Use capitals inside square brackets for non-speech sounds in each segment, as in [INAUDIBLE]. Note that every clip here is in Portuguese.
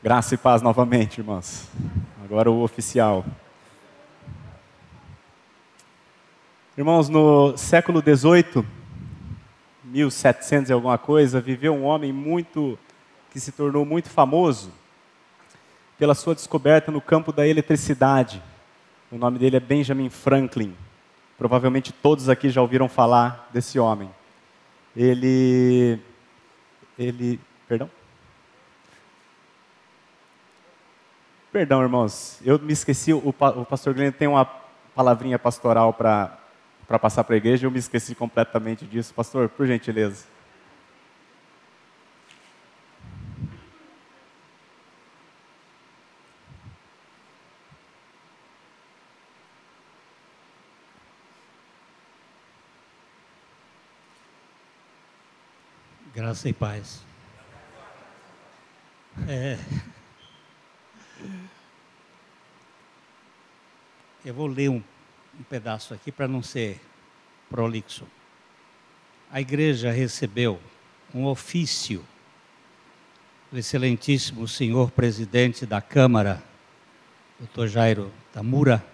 Graça e paz novamente, irmãos. Agora o oficial. Irmãos, no século XVIII, 1700 e alguma coisa, viveu um homem muito que se tornou muito famoso pela sua descoberta no campo da eletricidade. O nome dele é Benjamin Franklin. Provavelmente todos aqui já ouviram falar desse homem. Ele ele, perdão? Perdão, irmãos, eu me esqueci, o, o pastor Glenn tem uma palavrinha pastoral para passar para a igreja, eu me esqueci completamente disso. Pastor, por gentileza. Graça e paz. É, eu vou ler um, um pedaço aqui para não ser prolixo. A igreja recebeu um ofício do excelentíssimo senhor presidente da Câmara, Dr. Jairo Tamura,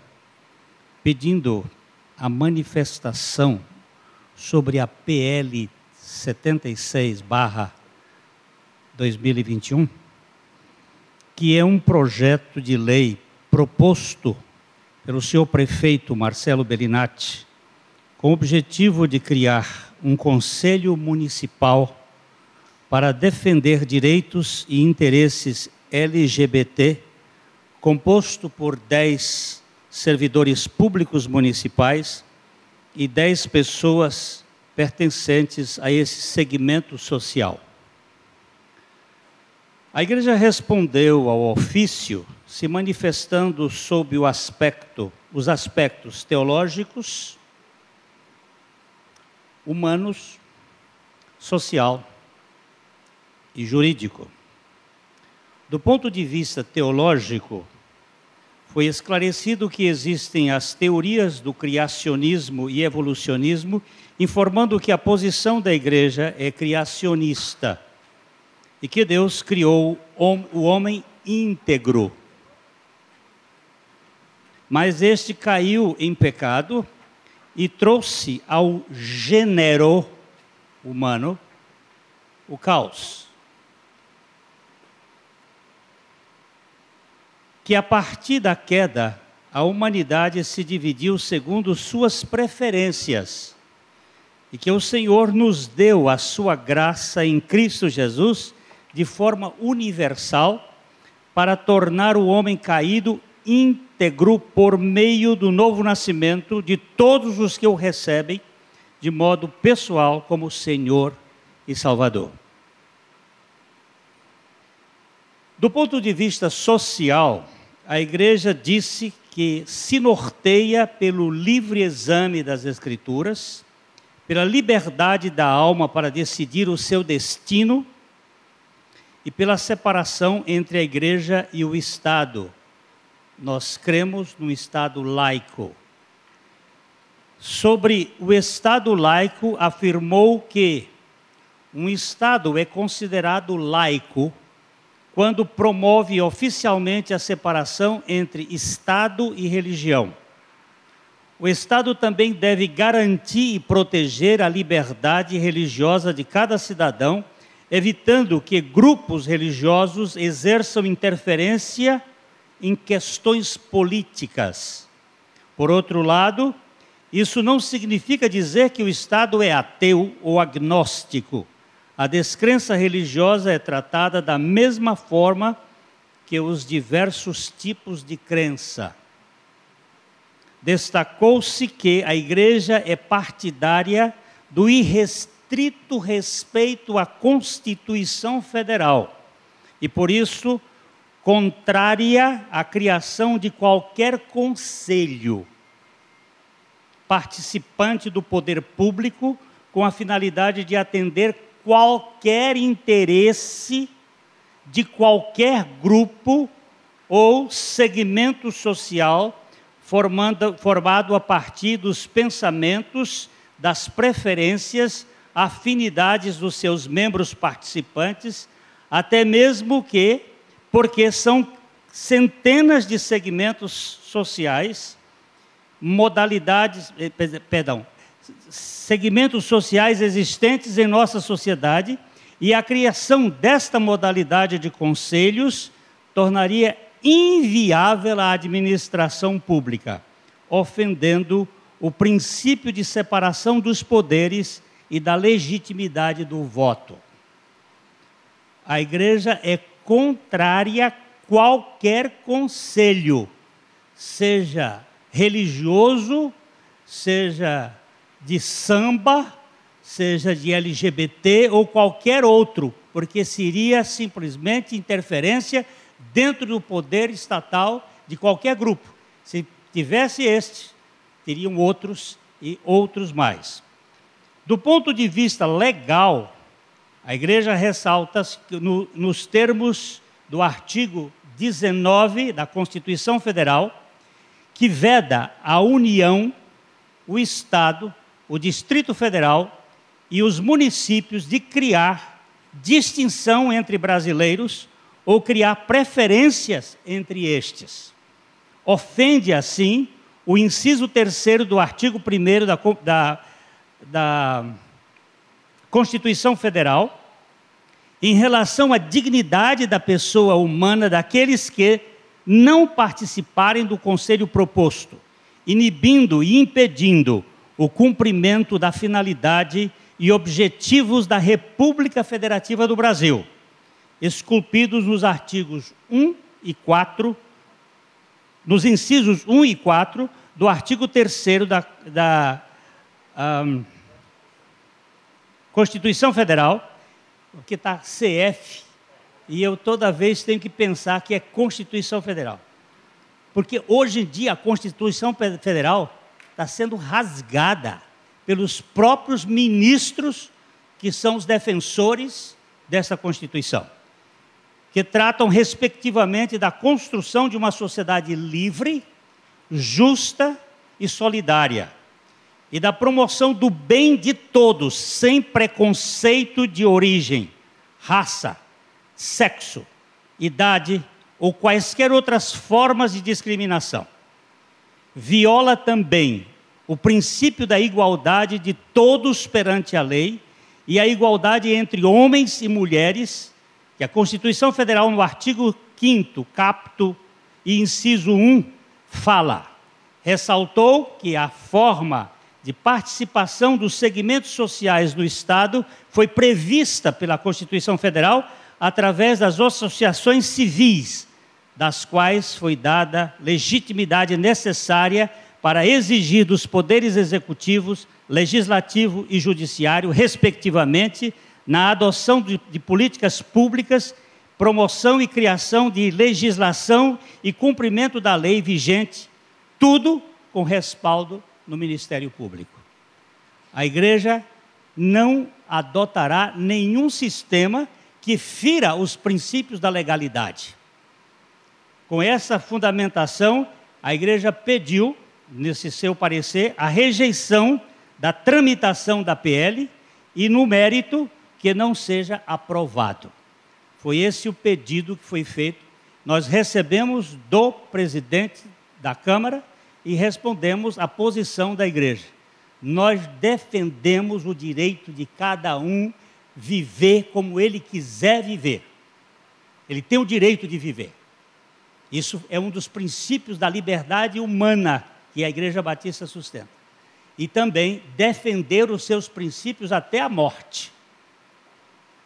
pedindo a manifestação sobre a PL 76/2021, que é um projeto de lei proposto pelo senhor prefeito Marcelo Bellinati, com o objetivo de criar um conselho municipal para defender direitos e interesses LGBT, composto por 10 servidores públicos municipais e 10 pessoas pertencentes a esse segmento social. A igreja respondeu ao ofício se manifestando sob o aspecto, os aspectos teológicos, humanos, social e jurídico. Do ponto de vista teológico, foi esclarecido que existem as teorias do criacionismo e evolucionismo, informando que a posição da igreja é criacionista e que Deus criou o homem íntegro. Mas este caiu em pecado e trouxe ao gênero humano o caos. que a partir da queda, a humanidade se dividiu segundo suas preferências e que o Senhor nos deu a sua graça em Cristo Jesus de forma universal para tornar o homem caído íntegro por meio do novo nascimento de todos os que o recebem de modo pessoal como Senhor e Salvador. Do ponto de vista social, a igreja disse que se norteia pelo livre exame das Escrituras, pela liberdade da alma para decidir o seu destino e pela separação entre a igreja e o Estado. Nós cremos no Estado laico. Sobre o Estado laico, afirmou que um Estado é considerado laico quando promove oficialmente a separação entre Estado e religião. O Estado também deve garantir e proteger a liberdade religiosa de cada cidadão, evitando que grupos religiosos exerçam interferência em questões políticas. Por outro lado, isso não significa dizer que o Estado é ateu ou agnóstico a descrença religiosa é tratada da mesma forma que os diversos tipos de crença. Destacou-se que a igreja é partidária do irrestrito respeito à Constituição Federal e, por isso, contrária à criação de qualquer conselho participante do poder público com a finalidade de atender qualquer interesse de qualquer grupo ou segmento social formando, formado a partir dos pensamentos, das preferências, afinidades dos seus membros participantes, até mesmo que porque são centenas de segmentos sociais, modalidades, eh, perdão, segmentos sociais existentes em nossa sociedade, e a criação desta modalidade de conselhos tornaria inviável a administração pública, ofendendo o princípio de separação dos poderes e da legitimidade do voto. A igreja é contrária a qualquer conselho, seja religioso, seja de samba, seja de LGBT ou qualquer outro, porque seria simplesmente interferência dentro do poder estatal de qualquer grupo. Se tivesse este, teriam outros e outros mais. Do ponto de vista legal, a igreja ressalta no, nos termos do artigo 19 da Constituição Federal, que veda a União, o Estado, o Distrito Federal e os municípios de criar distinção entre brasileiros ou criar preferências entre estes. Ofende, assim, o inciso terceiro do artigo 1 da, da, da Constituição Federal, em relação à dignidade da pessoa humana daqueles que não participarem do conselho proposto, inibindo e impedindo o cumprimento da finalidade e objetivos da República Federativa do Brasil esculpidos nos artigos 1 e 4, nos incisos 1 e 4 do artigo 3 da, da um, Constituição Federal, que está CF, e eu toda vez tenho que pensar que é Constituição Federal. Porque hoje em dia a Constituição Federal está sendo rasgada pelos próprios ministros que são os defensores dessa Constituição que tratam, respectivamente, da construção de uma sociedade livre, justa e solidária, e da promoção do bem de todos, sem preconceito de origem, raça, sexo, idade ou quaisquer outras formas de discriminação. Viola também o princípio da igualdade de todos perante a lei e a igualdade entre homens e mulheres que a Constituição Federal, no artigo 5, capto e inciso 1, fala, ressaltou que a forma de participação dos segmentos sociais no Estado foi prevista pela Constituição Federal através das associações civis, das quais foi dada legitimidade necessária para exigir dos poderes executivos, legislativo e judiciário, respectivamente, na adoção de, de políticas públicas, promoção e criação de legislação e cumprimento da lei vigente, tudo com respaldo no Ministério Público. A igreja não adotará nenhum sistema que fira os princípios da legalidade. Com essa fundamentação, a igreja pediu, nesse seu parecer, a rejeição da tramitação da PL e, no mérito, que não seja aprovado. Foi esse o pedido que foi feito. Nós recebemos do presidente da Câmara e respondemos a posição da igreja. Nós defendemos o direito de cada um viver como ele quiser viver. Ele tem o direito de viver. Isso é um dos princípios da liberdade humana que a Igreja Batista sustenta. E também defender os seus princípios até a morte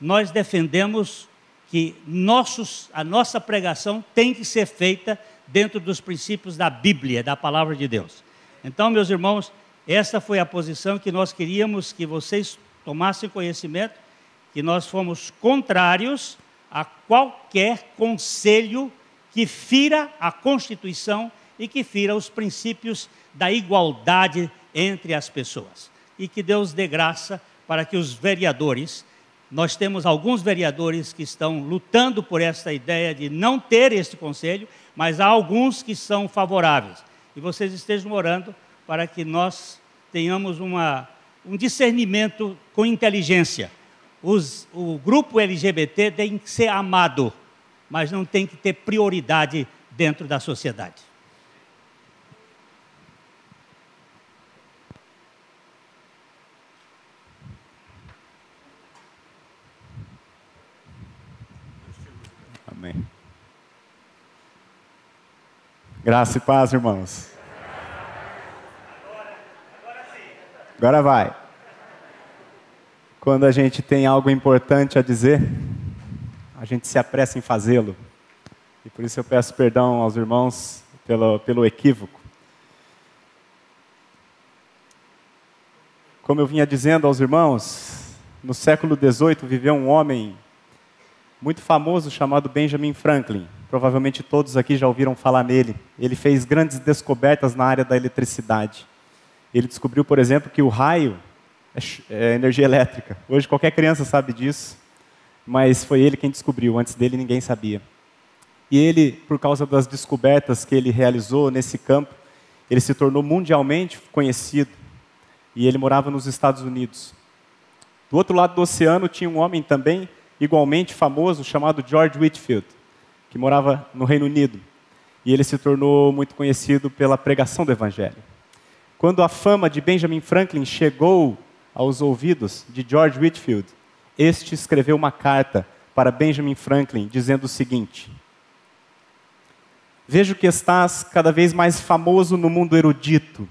nós defendemos que nossos, a nossa pregação tem que ser feita dentro dos princípios da Bíblia, da palavra de Deus. Então, meus irmãos, essa foi a posição que nós queríamos que vocês tomassem conhecimento, que nós fomos contrários a qualquer conselho que fira a Constituição e que fira os princípios da igualdade entre as pessoas. E que Deus dê graça para que os vereadores nós temos alguns vereadores que estão lutando por essa ideia de não ter este conselho, mas há alguns que são favoráveis. E vocês estejam orando para que nós tenhamos uma, um discernimento com inteligência. Os, o grupo LGBT tem que ser amado, mas não tem que ter prioridade dentro da sociedade. Amém. Graça e paz, irmãos. Agora vai. Quando a gente tem algo importante a dizer, a gente se apressa em fazê-lo. E por isso eu peço perdão aos irmãos pelo, pelo equívoco. Como eu vinha dizendo aos irmãos, no século XVIII viveu um homem muito famoso chamado Benjamin Franklin. Provavelmente todos aqui já ouviram falar nele. Ele fez grandes descobertas na área da eletricidade. Ele descobriu, por exemplo, que o raio é, é energia elétrica. Hoje qualquer criança sabe disso, mas foi ele quem descobriu. Antes dele ninguém sabia. E ele, por causa das descobertas que ele realizou nesse campo, ele se tornou mundialmente conhecido. E ele morava nos Estados Unidos. Do outro lado do oceano tinha um homem também igualmente famoso chamado George Whitfield, que morava no Reino Unido. E ele se tornou muito conhecido pela pregação do Evangelho. Quando a fama de Benjamin Franklin chegou aos ouvidos de George Whitfield, este escreveu uma carta para Benjamin Franklin dizendo o seguinte: Vejo que estás cada vez mais famoso no mundo erudito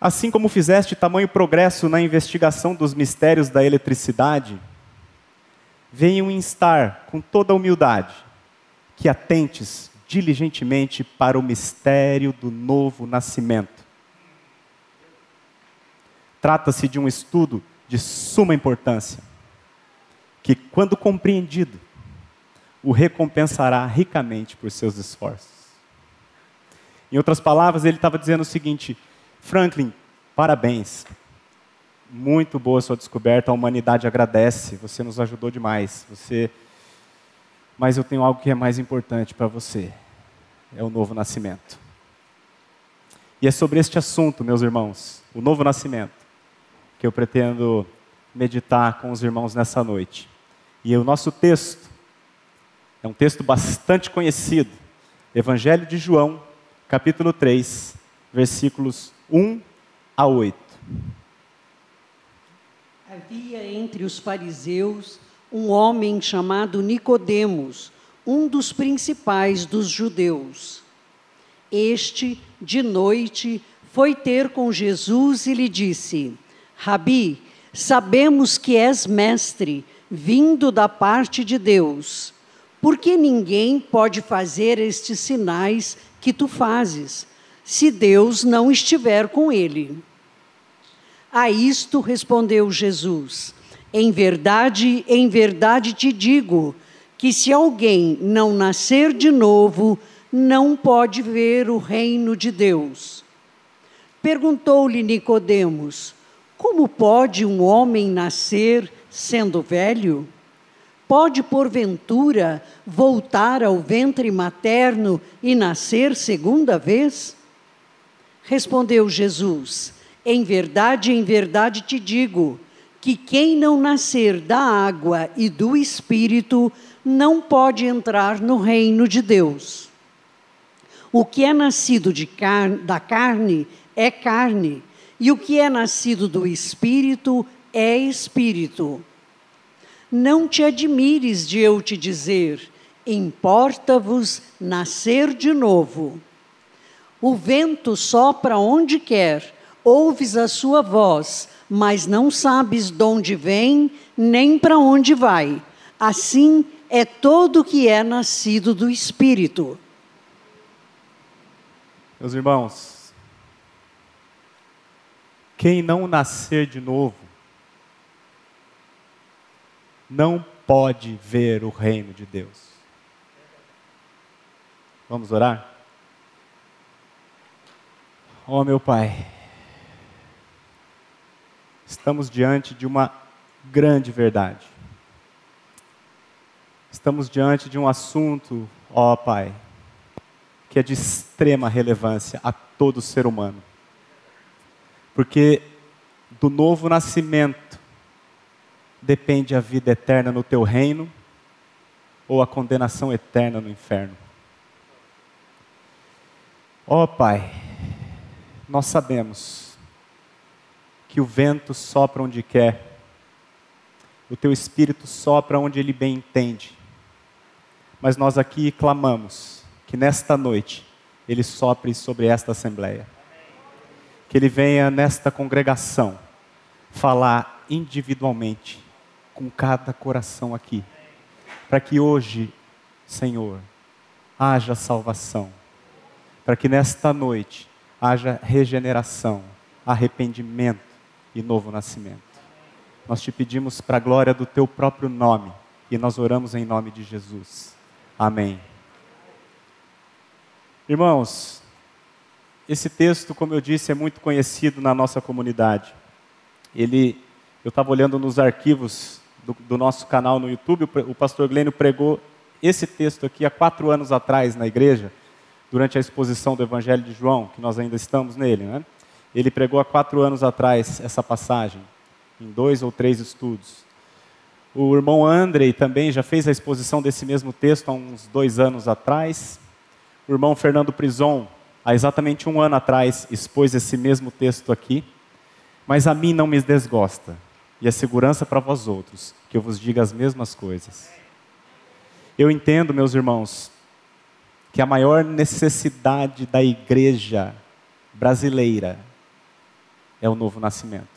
Assim como fizeste tamanho progresso na investigação dos mistérios da eletricidade, venho instar com toda humildade que atentes diligentemente para o mistério do novo nascimento. Trata-se de um estudo de suma importância, que, quando compreendido, o recompensará ricamente por seus esforços. Em outras palavras, ele estava dizendo o seguinte: Franklin, parabéns. Muito boa sua descoberta, a humanidade agradece, você nos ajudou demais. Você Mas eu tenho algo que é mais importante para você. É o novo nascimento. E é sobre este assunto, meus irmãos, o novo nascimento, que eu pretendo meditar com os irmãos nessa noite. E o nosso texto é um texto bastante conhecido. Evangelho de João, capítulo 3, versículos 1 a 8. Havia entre os fariseus um homem chamado Nicodemos, um dos principais dos judeus. Este, de noite, foi ter com Jesus e lhe disse: Rabi, sabemos que és mestre, vindo da parte de Deus. Porque ninguém pode fazer estes sinais que tu fazes, se Deus não estiver com ele. A isto respondeu Jesus: Em verdade, em verdade te digo, que se alguém não nascer de novo, não pode ver o reino de Deus. Perguntou-lhe Nicodemos: Como pode um homem nascer sendo velho? Pode porventura voltar ao ventre materno e nascer segunda vez? Respondeu Jesus: Em verdade, em verdade te digo, que quem não nascer da água e do espírito não pode entrar no reino de Deus. O que é nascido car da carne é carne, e o que é nascido do espírito é espírito. Não te admires de eu te dizer: importa-vos nascer de novo. O vento sopra onde quer, ouves a sua voz, mas não sabes de onde vem, nem para onde vai. Assim é todo que é nascido do Espírito. Meus irmãos, quem não nascer de novo, não pode ver o reino de Deus. Vamos orar? Ó oh, meu Pai, estamos diante de uma grande verdade. Estamos diante de um assunto, ó Pai, que é de extrema relevância a todo ser humano. Porque do novo nascimento depende a vida eterna no teu reino ou a condenação eterna no inferno. Ó Pai, nós sabemos que o vento sopra onde quer, o teu espírito sopra onde ele bem entende, mas nós aqui clamamos que nesta noite ele sopre sobre esta assembleia, que ele venha nesta congregação falar individualmente com cada coração aqui. Para que hoje, Senhor, haja salvação, para que nesta noite haja regeneração, arrependimento e novo nascimento. Nós te pedimos para a glória do teu próprio nome e nós oramos em nome de Jesus. Amém. Irmãos, esse texto, como eu disse, é muito conhecido na nossa comunidade. Ele, eu estava olhando nos arquivos do, do nosso canal no YouTube, o, o pastor Glênio pregou esse texto aqui há quatro anos atrás na igreja, durante a exposição do Evangelho de João, que nós ainda estamos nele. Né? Ele pregou há quatro anos atrás essa passagem, em dois ou três estudos. O irmão Andrei também já fez a exposição desse mesmo texto há uns dois anos atrás. O irmão Fernando Prison, há exatamente um ano atrás, expôs esse mesmo texto aqui. Mas a mim não me desgosta e a segurança para vós outros, que eu vos diga as mesmas coisas. Eu entendo, meus irmãos, que a maior necessidade da igreja brasileira é o novo nascimento.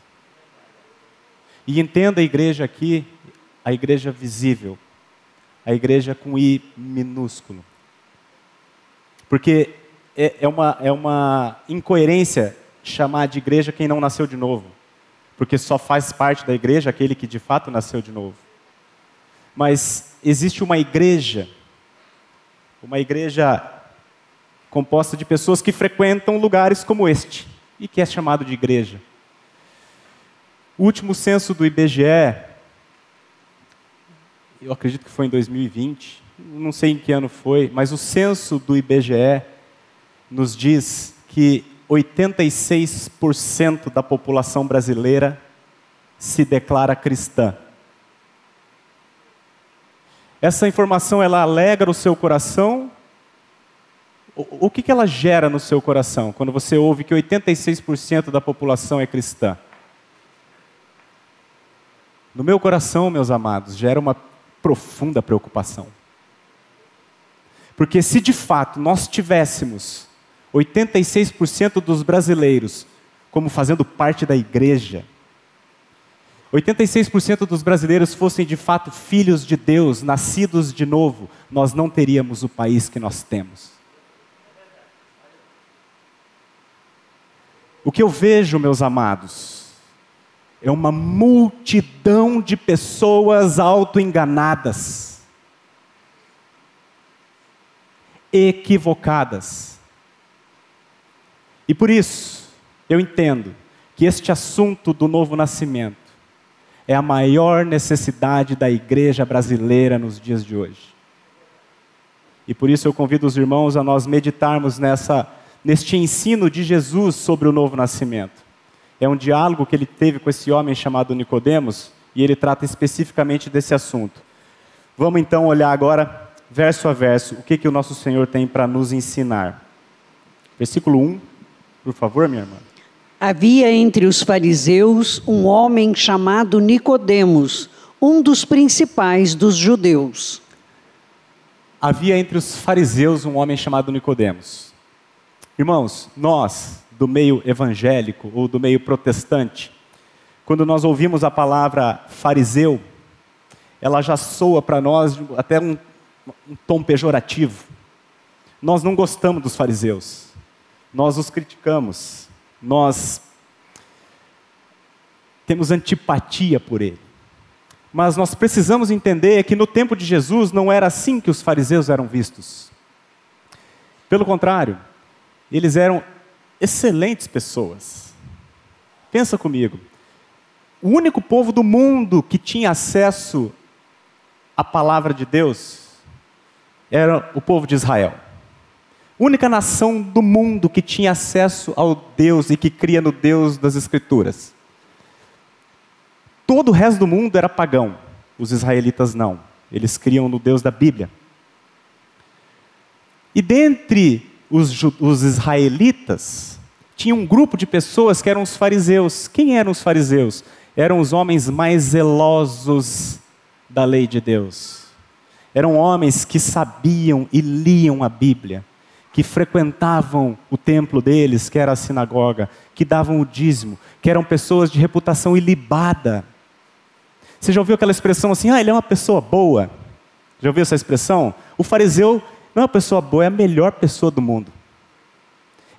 E entenda a igreja aqui, a igreja visível, a igreja com I minúsculo. Porque é, é uma, é uma incoerência chamar de igreja quem não nasceu de novo porque só faz parte da igreja aquele que de fato nasceu de novo. Mas existe uma igreja, uma igreja composta de pessoas que frequentam lugares como este e que é chamado de igreja. O último censo do IBGE, eu acredito que foi em 2020, não sei em que ano foi, mas o censo do IBGE nos diz que 86% da população brasileira se declara cristã. Essa informação ela alegra o seu coração? O, que ela gera no seu coração quando você ouve que 86% da população é cristã? No meu coração, meus amados, gera uma profunda preocupação. Porque se de fato nós tivéssemos 86% dos brasileiros como fazendo parte da igreja, 86% dos brasileiros fossem de fato filhos de Deus, nascidos de novo, nós não teríamos o país que nós temos. O que eu vejo, meus amados, é uma multidão de pessoas autoenganadas, equivocadas e por isso, eu entendo que este assunto do novo nascimento é a maior necessidade da igreja brasileira nos dias de hoje. E por isso eu convido os irmãos a nós meditarmos nessa, neste ensino de Jesus sobre o novo nascimento. É um diálogo que ele teve com esse homem chamado Nicodemos e ele trata especificamente desse assunto. Vamos então olhar agora, verso a verso, o que, que o nosso Senhor tem para nos ensinar. Versículo 1 por favor, minha irmã. Havia entre os fariseus um homem chamado Nicodemos, um dos principais dos judeus. Havia entre os fariseus um homem chamado Nicodemos. Irmãos, nós do meio evangélico ou do meio protestante, quando nós ouvimos a palavra fariseu, ela já soa para nós até um, um tom pejorativo. Nós não gostamos dos fariseus nós os criticamos, nós temos antipatia por ele. Mas nós precisamos entender que no tempo de Jesus não era assim que os fariseus eram vistos. Pelo contrário, eles eram excelentes pessoas. Pensa comigo. O único povo do mundo que tinha acesso à palavra de Deus era o povo de Israel única nação do mundo que tinha acesso ao Deus e que cria no Deus das Escrituras. Todo o resto do mundo era pagão, os israelitas não. Eles criam no Deus da Bíblia. E dentre os, os israelitas, tinha um grupo de pessoas que eram os fariseus. Quem eram os fariseus? Eram os homens mais zelosos da lei de Deus. Eram homens que sabiam e liam a Bíblia, que frequentavam o templo deles, que era a sinagoga, que davam o dízimo, que eram pessoas de reputação ilibada. Você já ouviu aquela expressão assim, ah, ele é uma pessoa boa? Já ouviu essa expressão? O fariseu não é uma pessoa boa, é a melhor pessoa do mundo.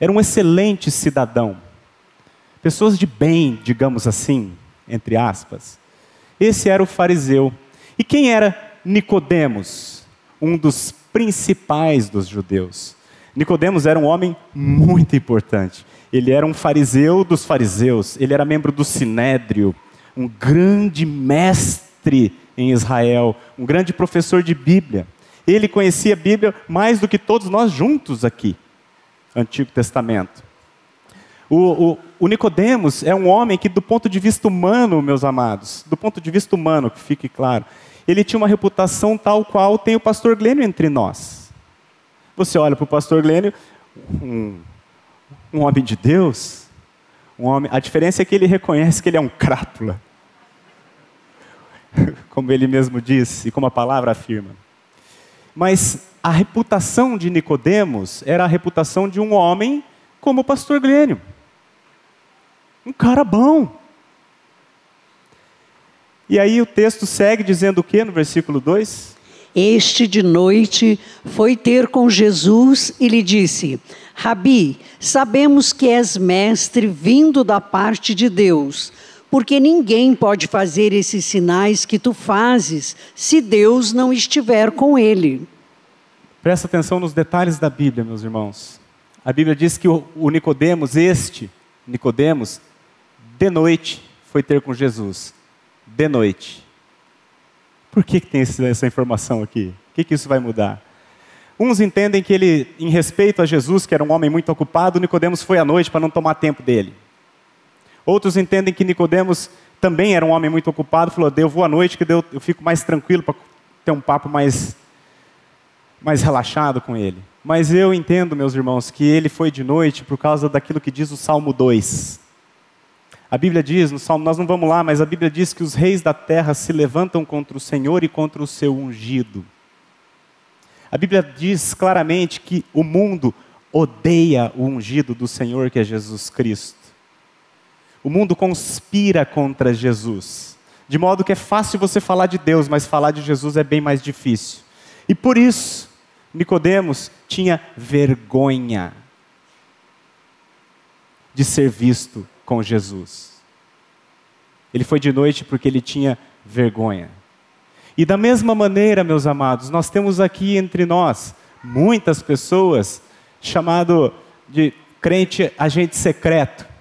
Era um excelente cidadão. Pessoas de bem, digamos assim, entre aspas. Esse era o fariseu. E quem era Nicodemos? Um dos principais dos judeus. Nicodemos era um homem muito importante. Ele era um fariseu dos fariseus, ele era membro do sinédrio, um grande mestre em Israel, um grande professor de Bíblia. Ele conhecia a Bíblia mais do que todos nós juntos aqui, Antigo Testamento. O, o, o Nicodemos é um homem que, do ponto de vista humano, meus amados, do ponto de vista humano, que fique claro, ele tinha uma reputação tal qual tem o pastor Glênio entre nós. Você olha para o pastor Glênio, um, um homem de Deus, um homem. A diferença é que ele reconhece que ele é um crápula, [LAUGHS] como ele mesmo diz e como a palavra afirma. Mas a reputação de Nicodemos era a reputação de um homem como o pastor Glênio. Um cara bom. E aí o texto segue dizendo o que no versículo 2? Este de noite foi ter com Jesus e lhe disse: Rabi, sabemos que és mestre vindo da parte de Deus, porque ninguém pode fazer esses sinais que tu fazes se Deus não estiver com ele. Presta atenção nos detalhes da Bíblia, meus irmãos. A Bíblia diz que o, Nicodemos, este Nicodemos, de noite foi ter com Jesus. De noite. Por que, que tem essa informação aqui? O que, que isso vai mudar? Uns entendem que ele, em respeito a Jesus, que era um homem muito ocupado, Nicodemos foi à noite para não tomar tempo dele. Outros entendem que Nicodemos também era um homem muito ocupado, falou: "Eu vou à noite que eu fico mais tranquilo para ter um papo mais mais relaxado com ele". Mas eu entendo, meus irmãos, que ele foi de noite por causa daquilo que diz o Salmo 2. A Bíblia diz, no Salmo, nós não vamos lá, mas a Bíblia diz que os reis da terra se levantam contra o Senhor e contra o seu ungido. A Bíblia diz claramente que o mundo odeia o ungido do Senhor, que é Jesus Cristo. O mundo conspira contra Jesus. De modo que é fácil você falar de Deus, mas falar de Jesus é bem mais difícil. E por isso, Nicodemos tinha vergonha de ser visto com Jesus. Ele foi de noite porque ele tinha vergonha. E da mesma maneira, meus amados, nós temos aqui entre nós muitas pessoas chamado de crente agente secreto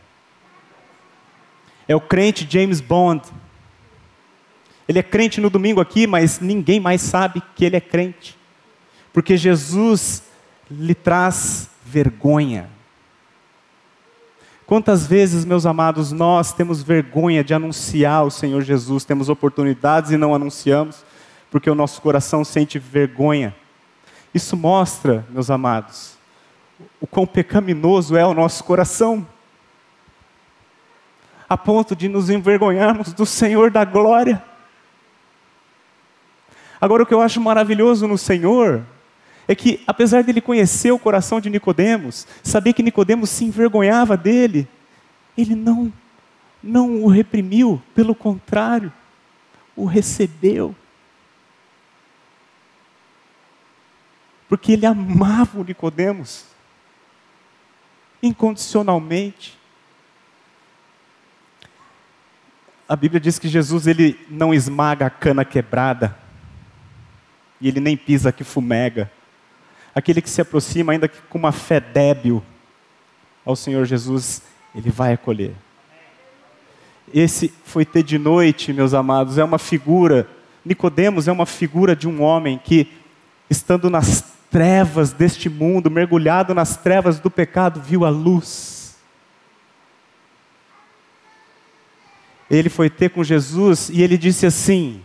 é o crente James Bond. Ele é crente no domingo aqui, mas ninguém mais sabe que ele é crente. Porque Jesus lhe traz vergonha. Quantas vezes, meus amados, nós temos vergonha de anunciar o Senhor Jesus, temos oportunidades e não anunciamos, porque o nosso coração sente vergonha. Isso mostra, meus amados, o quão pecaminoso é o nosso coração a ponto de nos envergonharmos do Senhor da glória. Agora, o que eu acho maravilhoso no Senhor é que, apesar dele conhecer o coração de Nicodemos, saber que Nicodemos se envergonhava dele, ele não, não o reprimiu, pelo contrário, o recebeu. Porque ele amava o Nicodemos incondicionalmente. A Bíblia diz que Jesus ele não esmaga a cana quebrada e ele nem pisa que fumega. Aquele que se aproxima ainda que com uma fé débil ao Senhor Jesus, ele vai acolher. Esse foi ter de noite, meus amados, é uma figura. Nicodemos é uma figura de um homem que estando nas trevas deste mundo, mergulhado nas trevas do pecado, viu a luz ele foi ter com Jesus e ele disse assim: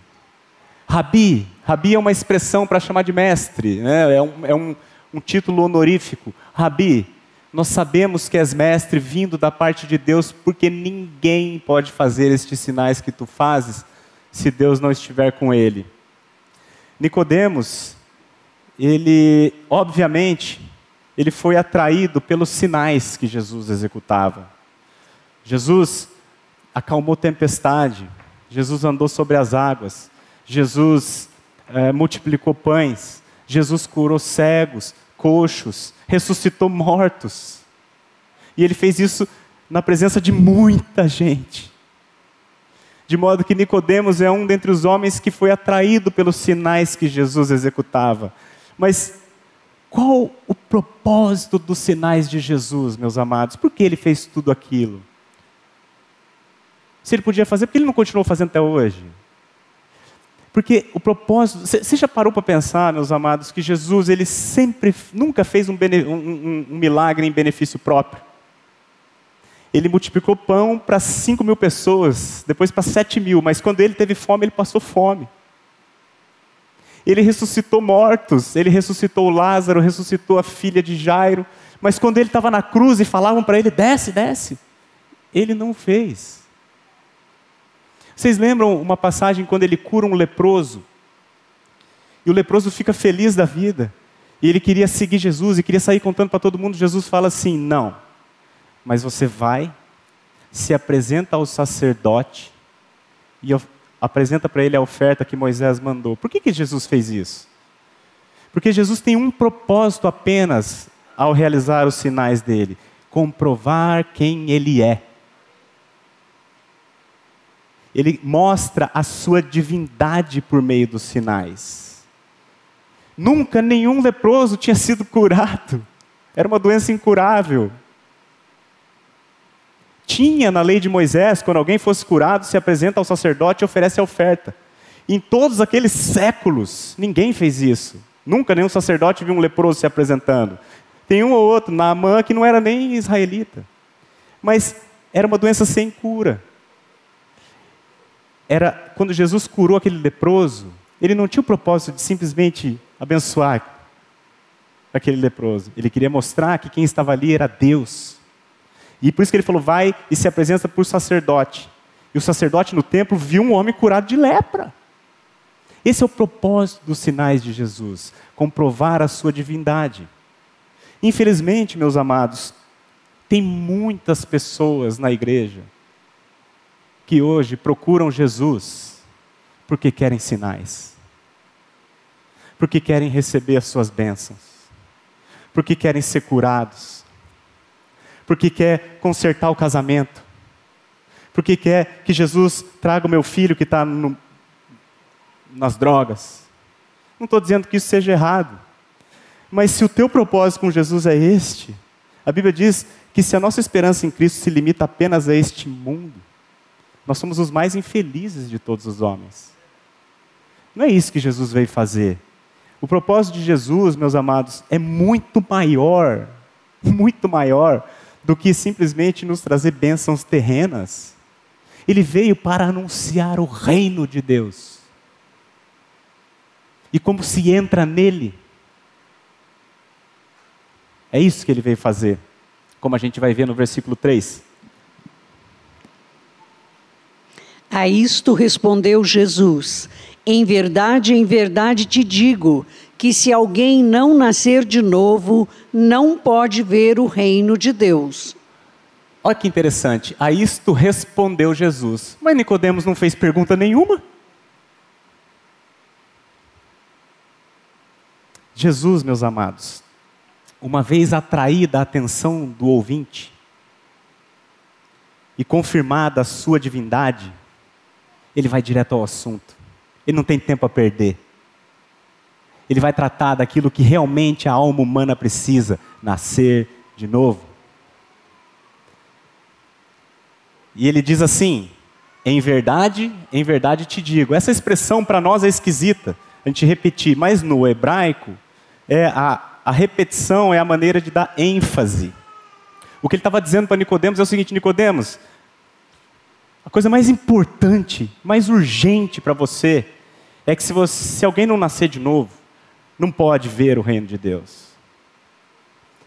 Rabi, Rabi é uma expressão para chamar de mestre, né? é, um, é um, um título honorífico. Rabi, nós sabemos que és mestre vindo da parte de Deus, porque ninguém pode fazer estes sinais que tu fazes se Deus não estiver com ele. Nicodemos, ele, obviamente, ele foi atraído pelos sinais que Jesus executava. Jesus acalmou tempestade, Jesus andou sobre as águas, Jesus é, multiplicou pães, Jesus curou cegos, coxos, ressuscitou mortos. E ele fez isso na presença de muita gente. De modo que Nicodemos é um dentre os homens que foi atraído pelos sinais que Jesus executava. Mas qual o propósito dos sinais de Jesus, meus amados? Por que ele fez tudo aquilo? Se ele podia fazer, por que ele não continuou fazendo até hoje? Porque o propósito. Você já parou para pensar, meus amados, que Jesus ele sempre, nunca fez um, bene, um, um, um milagre em benefício próprio. Ele multiplicou pão para 5 mil pessoas, depois para 7 mil, mas quando ele teve fome, ele passou fome. Ele ressuscitou mortos, ele ressuscitou Lázaro, ressuscitou a filha de Jairo, mas quando ele estava na cruz e falavam para ele: desce, desce, ele não fez. Vocês lembram uma passagem quando ele cura um leproso? E o leproso fica feliz da vida. E ele queria seguir Jesus e queria sair contando para todo mundo. Jesus fala assim: Não, mas você vai, se apresenta ao sacerdote e apresenta para ele a oferta que Moisés mandou. Por que, que Jesus fez isso? Porque Jesus tem um propósito apenas ao realizar os sinais dele: comprovar quem ele é ele mostra a sua divindade por meio dos sinais. Nunca nenhum leproso tinha sido curado. Era uma doença incurável. Tinha na lei de Moisés, quando alguém fosse curado, se apresenta ao sacerdote e oferece a oferta. Em todos aqueles séculos, ninguém fez isso. Nunca nenhum sacerdote viu um leproso se apresentando. Tem um ou outro, Naamã, que não era nem israelita. Mas era uma doença sem cura era quando Jesus curou aquele leproso, ele não tinha o propósito de simplesmente abençoar aquele leproso. Ele queria mostrar que quem estava ali era Deus. E por isso que ele falou: vai e se apresenta o sacerdote. E o sacerdote no templo viu um homem curado de lepra. Esse é o propósito dos sinais de Jesus comprovar a sua divindade. Infelizmente, meus amados, tem muitas pessoas na igreja que hoje procuram Jesus porque querem sinais, porque querem receber as suas bênçãos, porque querem ser curados, porque quer consertar o casamento, porque quer que Jesus traga o meu filho que está nas drogas. Não estou dizendo que isso seja errado, mas se o teu propósito com Jesus é este, a Bíblia diz que se a nossa esperança em Cristo se limita apenas a este mundo, nós somos os mais infelizes de todos os homens. Não é isso que Jesus veio fazer. O propósito de Jesus, meus amados, é muito maior, muito maior do que simplesmente nos trazer bênçãos terrenas. Ele veio para anunciar o reino de Deus. E como se entra nele. É isso que ele veio fazer, como a gente vai ver no versículo 3. A isto respondeu Jesus: Em verdade, em verdade te digo que se alguém não nascer de novo, não pode ver o reino de Deus. Olha que interessante. A isto respondeu Jesus. Mas Nicodemos não fez pergunta nenhuma. Jesus, meus amados, uma vez atraída a atenção do ouvinte e confirmada a sua divindade, ele vai direto ao assunto. Ele não tem tempo a perder. Ele vai tratar daquilo que realmente a alma humana precisa: nascer de novo. E ele diz assim: em verdade, em verdade te digo. Essa expressão para nós é esquisita, a gente repetir, mas no hebraico, é a, a repetição é a maneira de dar ênfase. O que ele estava dizendo para Nicodemos é o seguinte: Nicodemos, a coisa mais importante, mais urgente para você é que se, você, se alguém não nascer de novo, não pode ver o reino de Deus.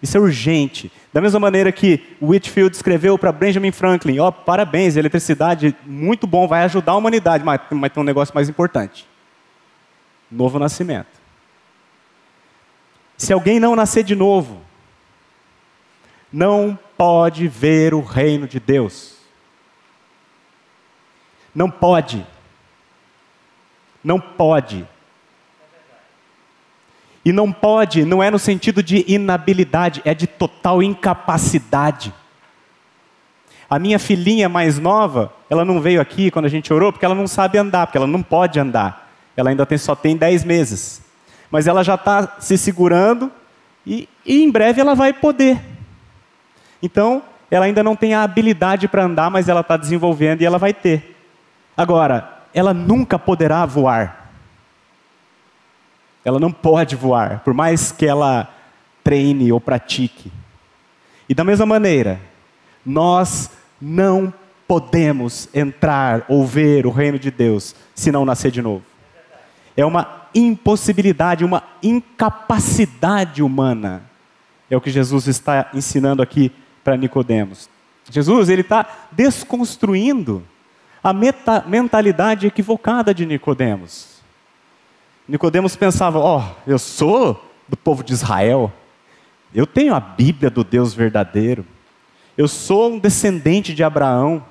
Isso é urgente. Da mesma maneira que Whitfield escreveu para Benjamin Franklin: ó, oh, parabéns, eletricidade, muito bom, vai ajudar a humanidade, mas, mas tem um negócio mais importante: novo nascimento. Se alguém não nascer de novo, não pode ver o reino de Deus. Não pode. Não pode. E não pode, não é no sentido de inabilidade, é de total incapacidade. A minha filhinha mais nova, ela não veio aqui quando a gente orou porque ela não sabe andar, porque ela não pode andar. Ela ainda tem, só tem 10 meses. Mas ela já está se segurando e, e em breve ela vai poder. Então, ela ainda não tem a habilidade para andar, mas ela está desenvolvendo e ela vai ter. Agora, ela nunca poderá voar. Ela não pode voar, por mais que ela treine ou pratique. E da mesma maneira, nós não podemos entrar ou ver o reino de Deus se não nascer de novo. É uma impossibilidade, uma incapacidade humana. É o que Jesus está ensinando aqui para Nicodemos. Jesus ele está desconstruindo a meta, mentalidade equivocada de Nicodemos. Nicodemos pensava: ó, oh, eu sou do povo de Israel, eu tenho a Bíblia do Deus verdadeiro, eu sou um descendente de Abraão,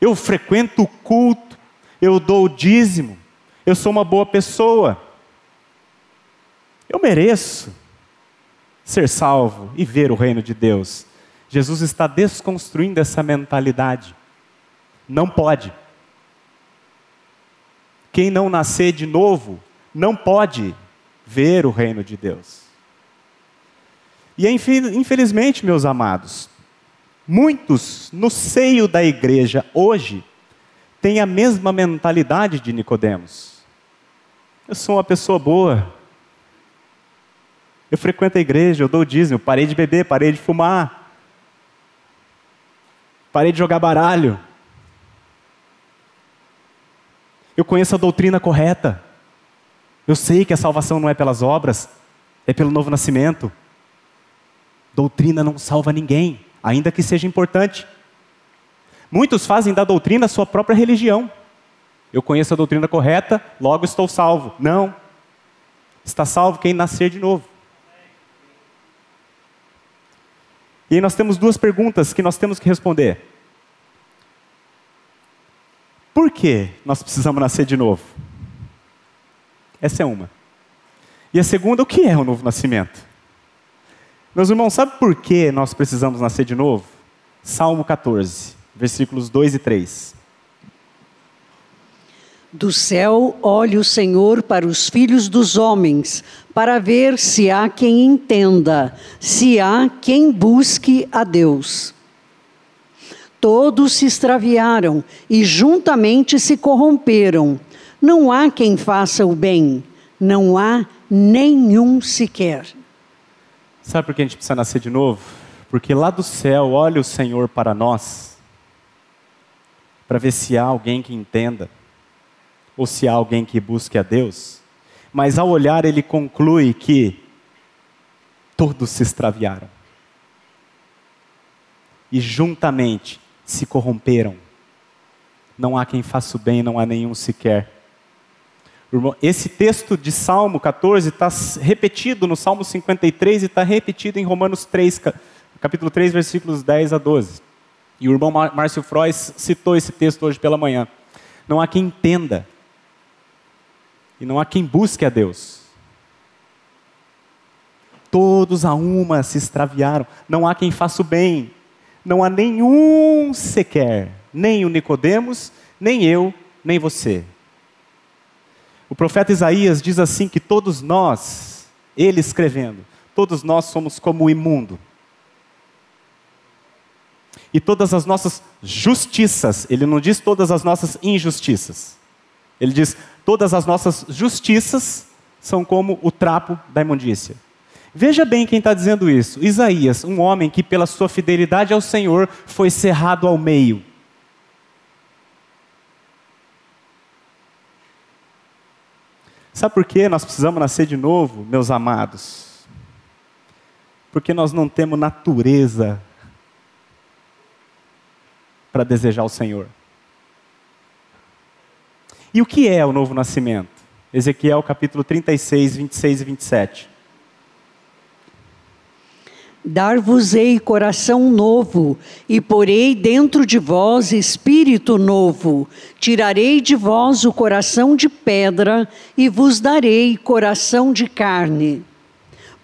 eu frequento o culto, eu dou o dízimo, eu sou uma boa pessoa, eu mereço ser salvo e ver o reino de Deus. Jesus está desconstruindo essa mentalidade. Não pode. Quem não nascer de novo não pode ver o reino de Deus. E infelizmente, meus amados, muitos no seio da igreja hoje têm a mesma mentalidade de Nicodemos. Eu sou uma pessoa boa. Eu frequento a igreja, eu dou dízimo, parei de beber, parei de fumar. Parei de jogar baralho. Eu conheço a doutrina correta. Eu sei que a salvação não é pelas obras, é pelo novo nascimento. Doutrina não salva ninguém, ainda que seja importante. Muitos fazem da doutrina sua própria religião. Eu conheço a doutrina correta, logo estou salvo. Não. Está salvo quem nascer de novo. E aí nós temos duas perguntas que nós temos que responder. Por que nós precisamos nascer de novo? Essa é uma. E a segunda, o que é o novo nascimento? Meus irmãos, sabe por que nós precisamos nascer de novo? Salmo 14, versículos 2 e 3. Do céu olha o Senhor para os filhos dos homens, para ver se há quem entenda, se há quem busque a Deus. Todos se extraviaram e juntamente se corromperam. Não há quem faça o bem, não há nenhum sequer. Sabe por que a gente precisa nascer de novo? Porque lá do céu olha o Senhor para nós, para ver se há alguém que entenda, ou se há alguém que busque a Deus. Mas ao olhar, ele conclui que todos se extraviaram. E juntamente se corromperam. Não há quem faça o bem, não há nenhum sequer. Esse texto de Salmo 14 está repetido no Salmo 53 e está repetido em Romanos 3, capítulo 3, versículos 10 a 12. E o irmão Márcio Frois citou esse texto hoje pela manhã. Não há quem entenda. E não há quem busque a Deus. Todos a uma se extraviaram. Não há quem faça o bem não há nenhum sequer, nem o Nicodemos, nem eu, nem você. O profeta Isaías diz assim que todos nós, ele escrevendo, todos nós somos como o imundo. E todas as nossas justiças, ele não diz todas as nossas injustiças. Ele diz todas as nossas justiças são como o trapo da imundícia. Veja bem quem está dizendo isso. Isaías, um homem que, pela sua fidelidade ao Senhor, foi cerrado ao meio. Sabe por que nós precisamos nascer de novo, meus amados? Porque nós não temos natureza para desejar o Senhor. E o que é o novo nascimento? Ezequiel capítulo 36, 26 e 27. Dar-vos-ei coração novo, e porei dentro de vós espírito novo. Tirarei de vós o coração de pedra, e vos darei coração de carne.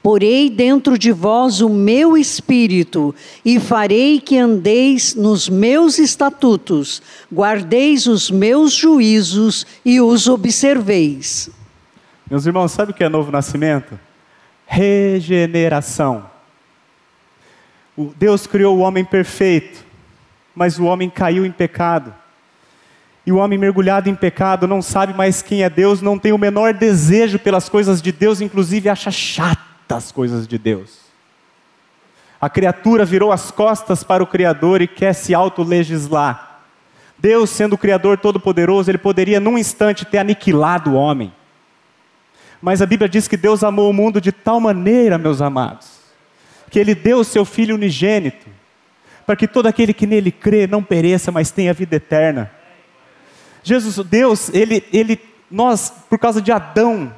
Porei dentro de vós o meu espírito, e farei que andeis nos meus estatutos, guardeis os meus juízos e os observeis. Meus irmãos, sabe o que é novo nascimento? Regeneração. Deus criou o homem perfeito, mas o homem caiu em pecado. E o homem mergulhado em pecado não sabe mais quem é Deus, não tem o menor desejo pelas coisas de Deus, inclusive acha chatas as coisas de Deus. A criatura virou as costas para o Criador e quer se autolegislar. Deus, sendo o Criador Todo-Poderoso, ele poderia num instante ter aniquilado o homem. Mas a Bíblia diz que Deus amou o mundo de tal maneira, meus amados, que ele deu o seu Filho unigênito, para que todo aquele que nele crê não pereça, mas tenha vida eterna. Jesus, Deus, ele, ele, nós, por causa de Adão,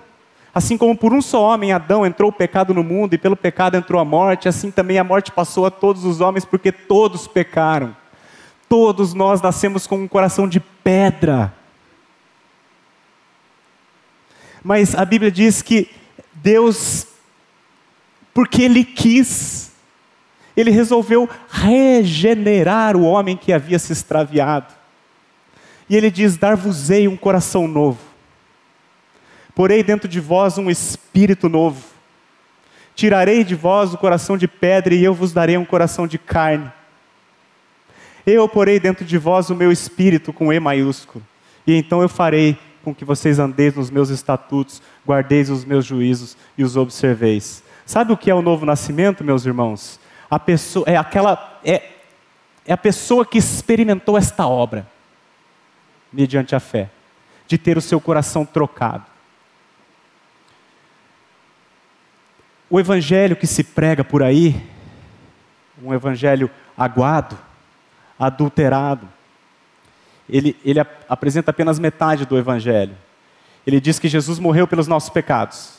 assim como por um só homem, Adão, entrou o pecado no mundo e pelo pecado entrou a morte, assim também a morte passou a todos os homens, porque todos pecaram. Todos nós nascemos com um coração de pedra. Mas a Bíblia diz que Deus porque ele quis. Ele resolveu regenerar o homem que havia se extraviado. E ele diz: Dar-vos-ei um coração novo, porei dentro de vós um espírito novo. Tirarei de vós o coração de pedra e eu vos darei um coração de carne. Eu porei dentro de vós o meu espírito com E maiúsculo, e então eu farei com que vocês andeis nos meus estatutos, guardeis os meus juízos e os observeis. Sabe o que é o novo nascimento, meus irmãos? A pessoa é aquela é, é a pessoa que experimentou esta obra mediante a fé, de ter o seu coração trocado. O evangelho que se prega por aí, um evangelho aguado, adulterado, ele, ele apresenta apenas metade do evangelho. Ele diz que Jesus morreu pelos nossos pecados.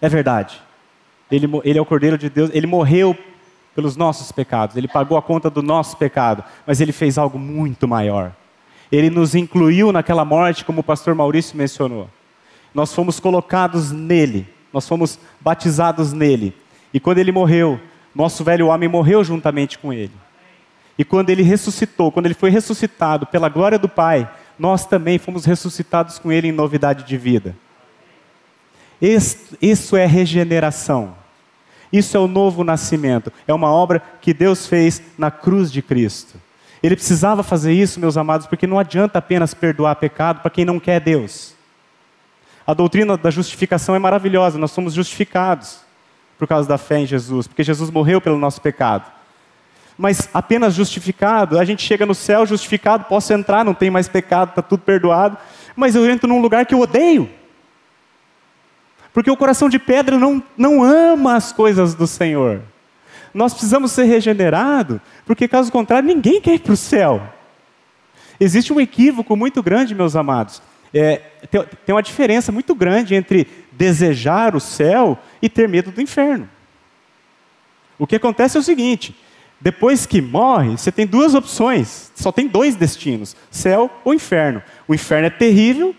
É verdade. Ele, ele é o Cordeiro de Deus, ele morreu pelos nossos pecados, ele pagou a conta do nosso pecado, mas ele fez algo muito maior. Ele nos incluiu naquela morte, como o pastor Maurício mencionou. Nós fomos colocados nele, nós fomos batizados nele. E quando ele morreu, nosso velho homem morreu juntamente com ele. E quando ele ressuscitou, quando ele foi ressuscitado pela glória do Pai, nós também fomos ressuscitados com ele em novidade de vida. Isso é regeneração. Isso é o novo nascimento. É uma obra que Deus fez na cruz de Cristo. Ele precisava fazer isso, meus amados, porque não adianta apenas perdoar pecado para quem não quer Deus. A doutrina da justificação é maravilhosa, nós somos justificados por causa da fé em Jesus, porque Jesus morreu pelo nosso pecado. Mas apenas justificado, a gente chega no céu justificado, posso entrar, não tem mais pecado, está tudo perdoado, mas eu entro num lugar que eu odeio. Porque o coração de pedra não, não ama as coisas do Senhor. Nós precisamos ser regenerados, porque caso contrário, ninguém quer ir para o céu. Existe um equívoco muito grande, meus amados. É, tem, tem uma diferença muito grande entre desejar o céu e ter medo do inferno. O que acontece é o seguinte: depois que morre, você tem duas opções, só tem dois destinos: céu ou inferno. O inferno é terrível,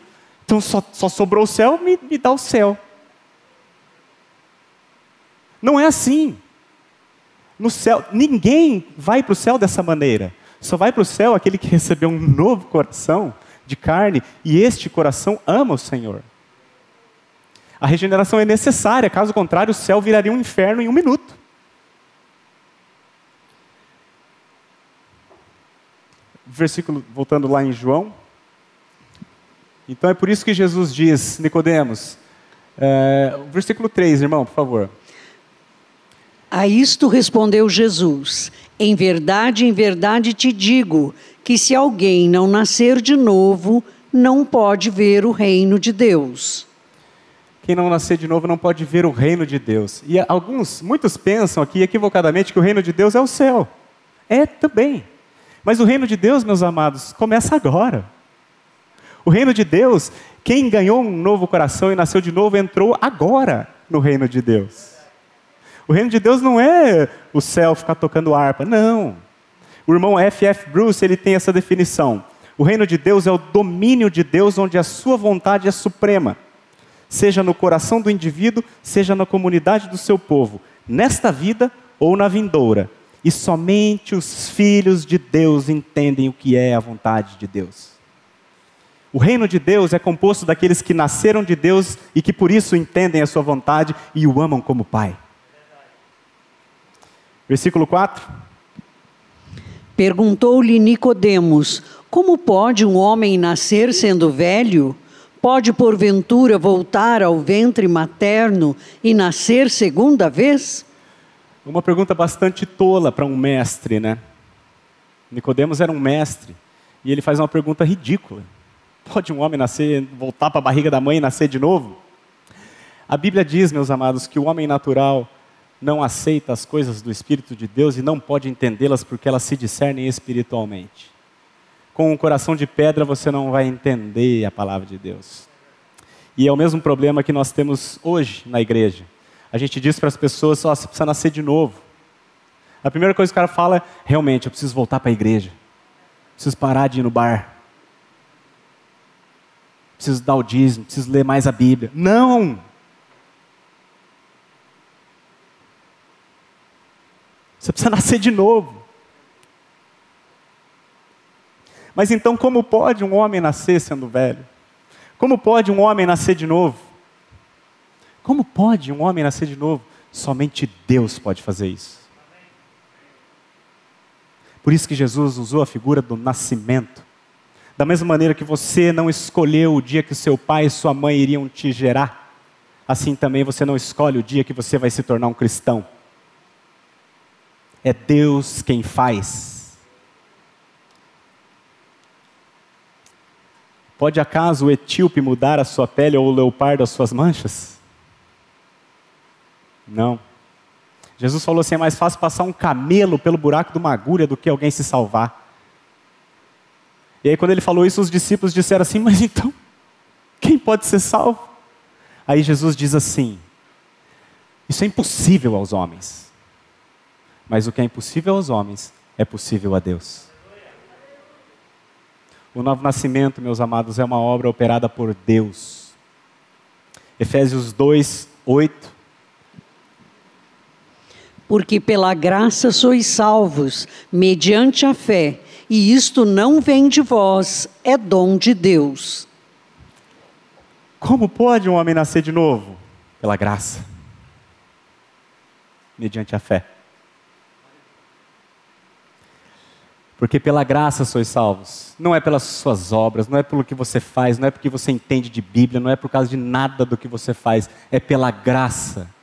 então só, só sobrou o céu, me, me dá o céu. Não é assim. No céu, ninguém vai para o céu dessa maneira. Só vai para o céu aquele que [LAUGHS] recebeu um novo coração de carne e este coração ama o Senhor. A regeneração é necessária, caso contrário, o céu viraria um inferno em um minuto. Versículo, voltando lá em João. Então é por isso que Jesus diz, Nicodemos, é, versículo 3, irmão, por favor. A isto respondeu Jesus: Em verdade, em verdade te digo que se alguém não nascer de novo, não pode ver o reino de Deus. quem não nascer de novo não pode ver o reino de Deus. E alguns, muitos pensam aqui equivocadamente que o reino de Deus é o céu. É também. Mas o reino de Deus, meus amados, começa agora. O reino de Deus, quem ganhou um novo coração e nasceu de novo, entrou agora no reino de Deus. O reino de Deus não é o céu ficar tocando harpa, não. O irmão F.F. Bruce ele tem essa definição. O reino de Deus é o domínio de Deus onde a sua vontade é suprema, seja no coração do indivíduo, seja na comunidade do seu povo, nesta vida ou na vindoura. E somente os filhos de Deus entendem o que é a vontade de Deus. O reino de Deus é composto daqueles que nasceram de Deus e que por isso entendem a sua vontade e o amam como Pai. Versículo 4. Perguntou-lhe Nicodemos: Como pode um homem nascer sendo velho? Pode porventura voltar ao ventre materno e nascer segunda vez? Uma pergunta bastante tola para um mestre, né? Nicodemos era um mestre e ele faz uma pergunta ridícula. Pode um homem nascer, voltar para a barriga da mãe e nascer de novo? A Bíblia diz, meus amados, que o homem natural não aceita as coisas do Espírito de Deus e não pode entendê-las porque elas se discernem espiritualmente. Com um coração de pedra você não vai entender a palavra de Deus. E é o mesmo problema que nós temos hoje na igreja. A gente diz para as pessoas: oh, você precisa nascer de novo. A primeira coisa que o cara fala é: realmente, eu preciso voltar para a igreja. Preciso parar de ir no bar. Preciso dar o dízimo, preciso ler mais a Bíblia. Não! Você precisa nascer de novo. Mas então, como pode um homem nascer sendo velho? Como pode um homem nascer de novo? Como pode um homem nascer de novo? Somente Deus pode fazer isso. Por isso que Jesus usou a figura do nascimento. Da mesma maneira que você não escolheu o dia que seu pai e sua mãe iriam te gerar, assim também você não escolhe o dia que você vai se tornar um cristão. É Deus quem faz. Pode acaso o etíope mudar a sua pele ou o leopardo as suas manchas? Não. Jesus falou assim: é mais fácil passar um camelo pelo buraco de uma agulha do que alguém se salvar. E aí, quando ele falou isso, os discípulos disseram assim: Mas então, quem pode ser salvo? Aí Jesus diz assim: Isso é impossível aos homens mas o que é impossível aos homens é possível a Deus. O novo nascimento, meus amados, é uma obra operada por Deus. Efésios 2, 8. Porque pela graça sois salvos, mediante a fé, e isto não vem de vós, é dom de Deus. Como pode um homem nascer de novo? Pela graça, mediante a fé. Porque pela graça sois salvos. Não é pelas suas obras, não é pelo que você faz, não é porque você entende de Bíblia, não é por causa de nada do que você faz. É pela graça,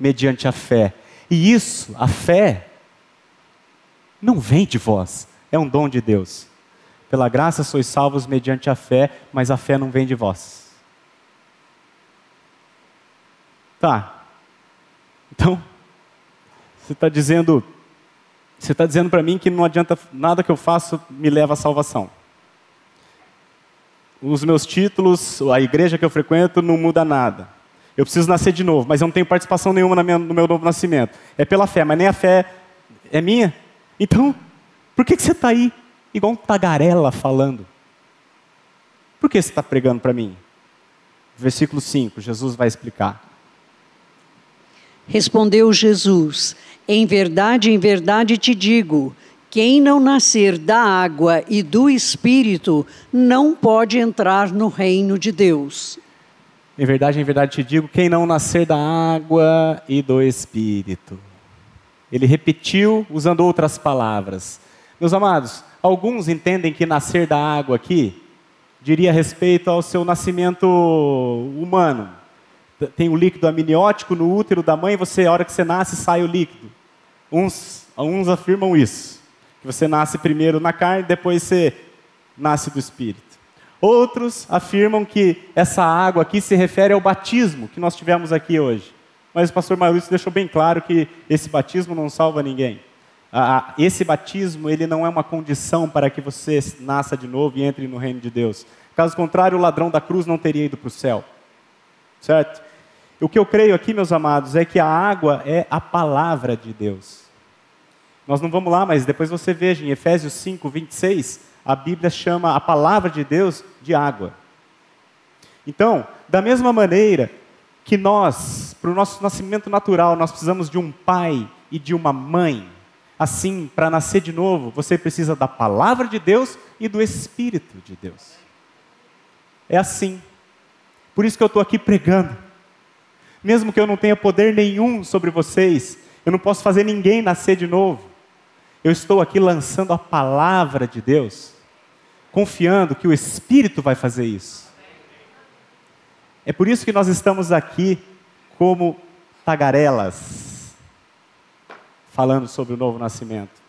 mediante a fé. E isso, a fé, não vem de vós, é um dom de Deus. Pela graça sois salvos mediante a fé, mas a fé não vem de vós. Tá. Então, você está dizendo você está dizendo para mim que não adianta nada que eu faço me leva à salvação. Os meus títulos, a igreja que eu frequento não muda nada. Eu preciso nascer de novo, mas eu não tenho participação nenhuma no meu novo nascimento. É pela fé, mas nem a fé é minha. Então, por que, que você está aí igual um tagarela falando? Por que você está pregando para mim? Versículo 5, Jesus vai explicar. Respondeu Jesus: em verdade, em verdade te digo: quem não nascer da água e do espírito não pode entrar no reino de Deus. Em verdade, em verdade te digo: quem não nascer da água e do espírito. Ele repetiu usando outras palavras. Meus amados, alguns entendem que nascer da água aqui diria respeito ao seu nascimento humano. Tem o líquido amniótico no útero da mãe, você, a hora que você nasce, sai o líquido. Uns, uns afirmam isso, que você nasce primeiro na carne, depois você nasce do espírito. Outros afirmam que essa água aqui se refere ao batismo que nós tivemos aqui hoje. Mas o pastor Maurício deixou bem claro que esse batismo não salva ninguém. Esse batismo ele não é uma condição para que você nasça de novo e entre no reino de Deus. Caso contrário, o ladrão da cruz não teria ido para o céu. Certo? O que eu creio aqui, meus amados, é que a água é a palavra de Deus. Nós não vamos lá, mas depois você veja em Efésios 5, 26, a Bíblia chama a palavra de Deus de água. Então, da mesma maneira que nós, para o nosso nascimento natural, nós precisamos de um pai e de uma mãe, assim, para nascer de novo, você precisa da palavra de Deus e do Espírito de Deus. É assim. Por isso que eu estou aqui pregando. Mesmo que eu não tenha poder nenhum sobre vocês, eu não posso fazer ninguém nascer de novo. Eu estou aqui lançando a palavra de Deus, confiando que o Espírito vai fazer isso. É por isso que nós estamos aqui como tagarelas, falando sobre o novo nascimento.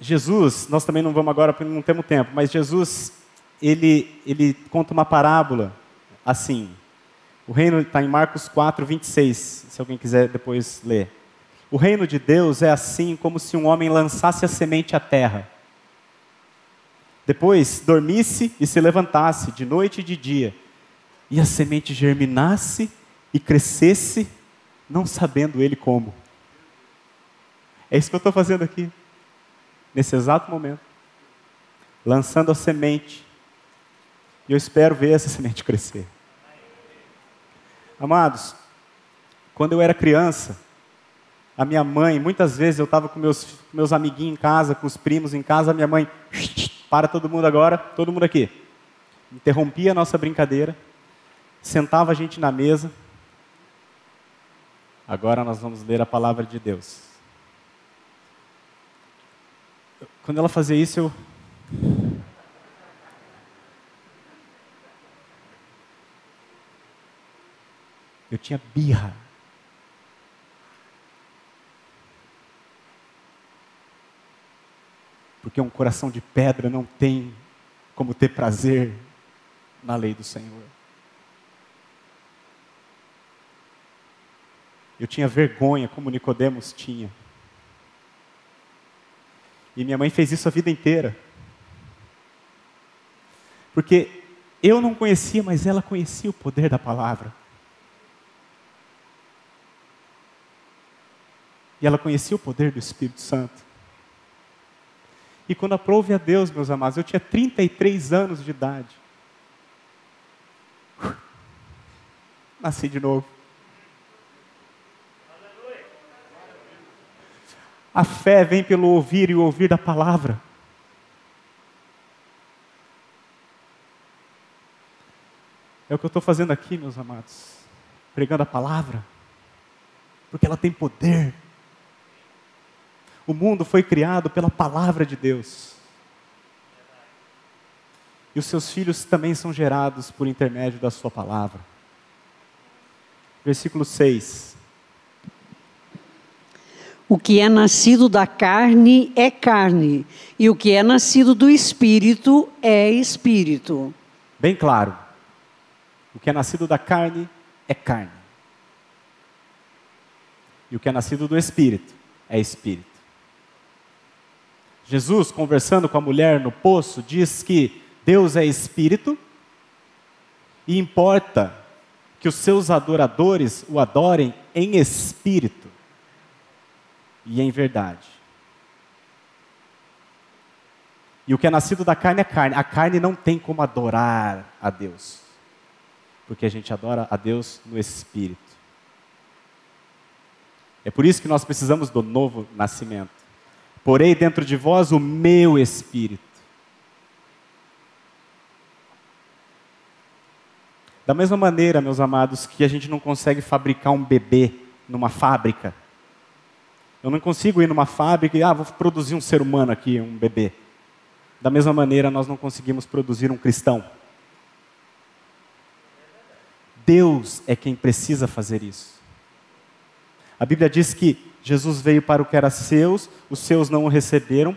Jesus, nós também não vamos agora porque não temos tempo, mas Jesus, ele, ele conta uma parábola assim. O reino está em Marcos 4, 26, se alguém quiser depois ler. O reino de Deus é assim como se um homem lançasse a semente à terra. Depois dormisse e se levantasse de noite e de dia, e a semente germinasse e crescesse, não sabendo ele como. É isso que eu estou fazendo aqui nesse exato momento, lançando a semente. E eu espero ver essa semente crescer. Amados, quando eu era criança, a minha mãe, muitas vezes eu estava com meus, meus amiguinhos em casa, com os primos em casa, a minha mãe, para todo mundo agora, todo mundo aqui. Interrompia a nossa brincadeira, sentava a gente na mesa. Agora nós vamos ler a palavra de Deus. Quando ela fazia isso, eu. Eu tinha birra. Porque um coração de pedra não tem como ter prazer na lei do Senhor. Eu tinha vergonha, como Nicodemos tinha. E minha mãe fez isso a vida inteira. Porque eu não conhecia, mas ela conhecia o poder da palavra. E ela conhecia o poder do Espírito Santo. E quando aprove a Deus, meus amados, eu tinha 33 anos de idade. [LAUGHS] Nasci de novo. A fé vem pelo ouvir e o ouvir da palavra. É o que eu estou fazendo aqui, meus amados. Pregando a palavra. Porque ela tem poder. O mundo foi criado pela palavra de Deus. E os seus filhos também são gerados por intermédio da sua palavra. Versículo 6. O que é nascido da carne é carne, e o que é nascido do espírito é espírito. Bem claro. O que é nascido da carne é carne. E o que é nascido do espírito é espírito. Jesus, conversando com a mulher no poço, diz que Deus é espírito e importa que os seus adoradores o adorem em espírito e em verdade. E o que é nascido da carne é carne. A carne não tem como adorar a Deus. Porque a gente adora a Deus no Espírito. É por isso que nós precisamos do novo nascimento. Porém, dentro de vós o meu Espírito. Da mesma maneira, meus amados, que a gente não consegue fabricar um bebê numa fábrica, eu não consigo ir numa fábrica e, ah, vou produzir um ser humano aqui, um bebê. Da mesma maneira, nós não conseguimos produzir um cristão. Deus é quem precisa fazer isso. A Bíblia diz que Jesus veio para o que era seus, os seus não o receberam,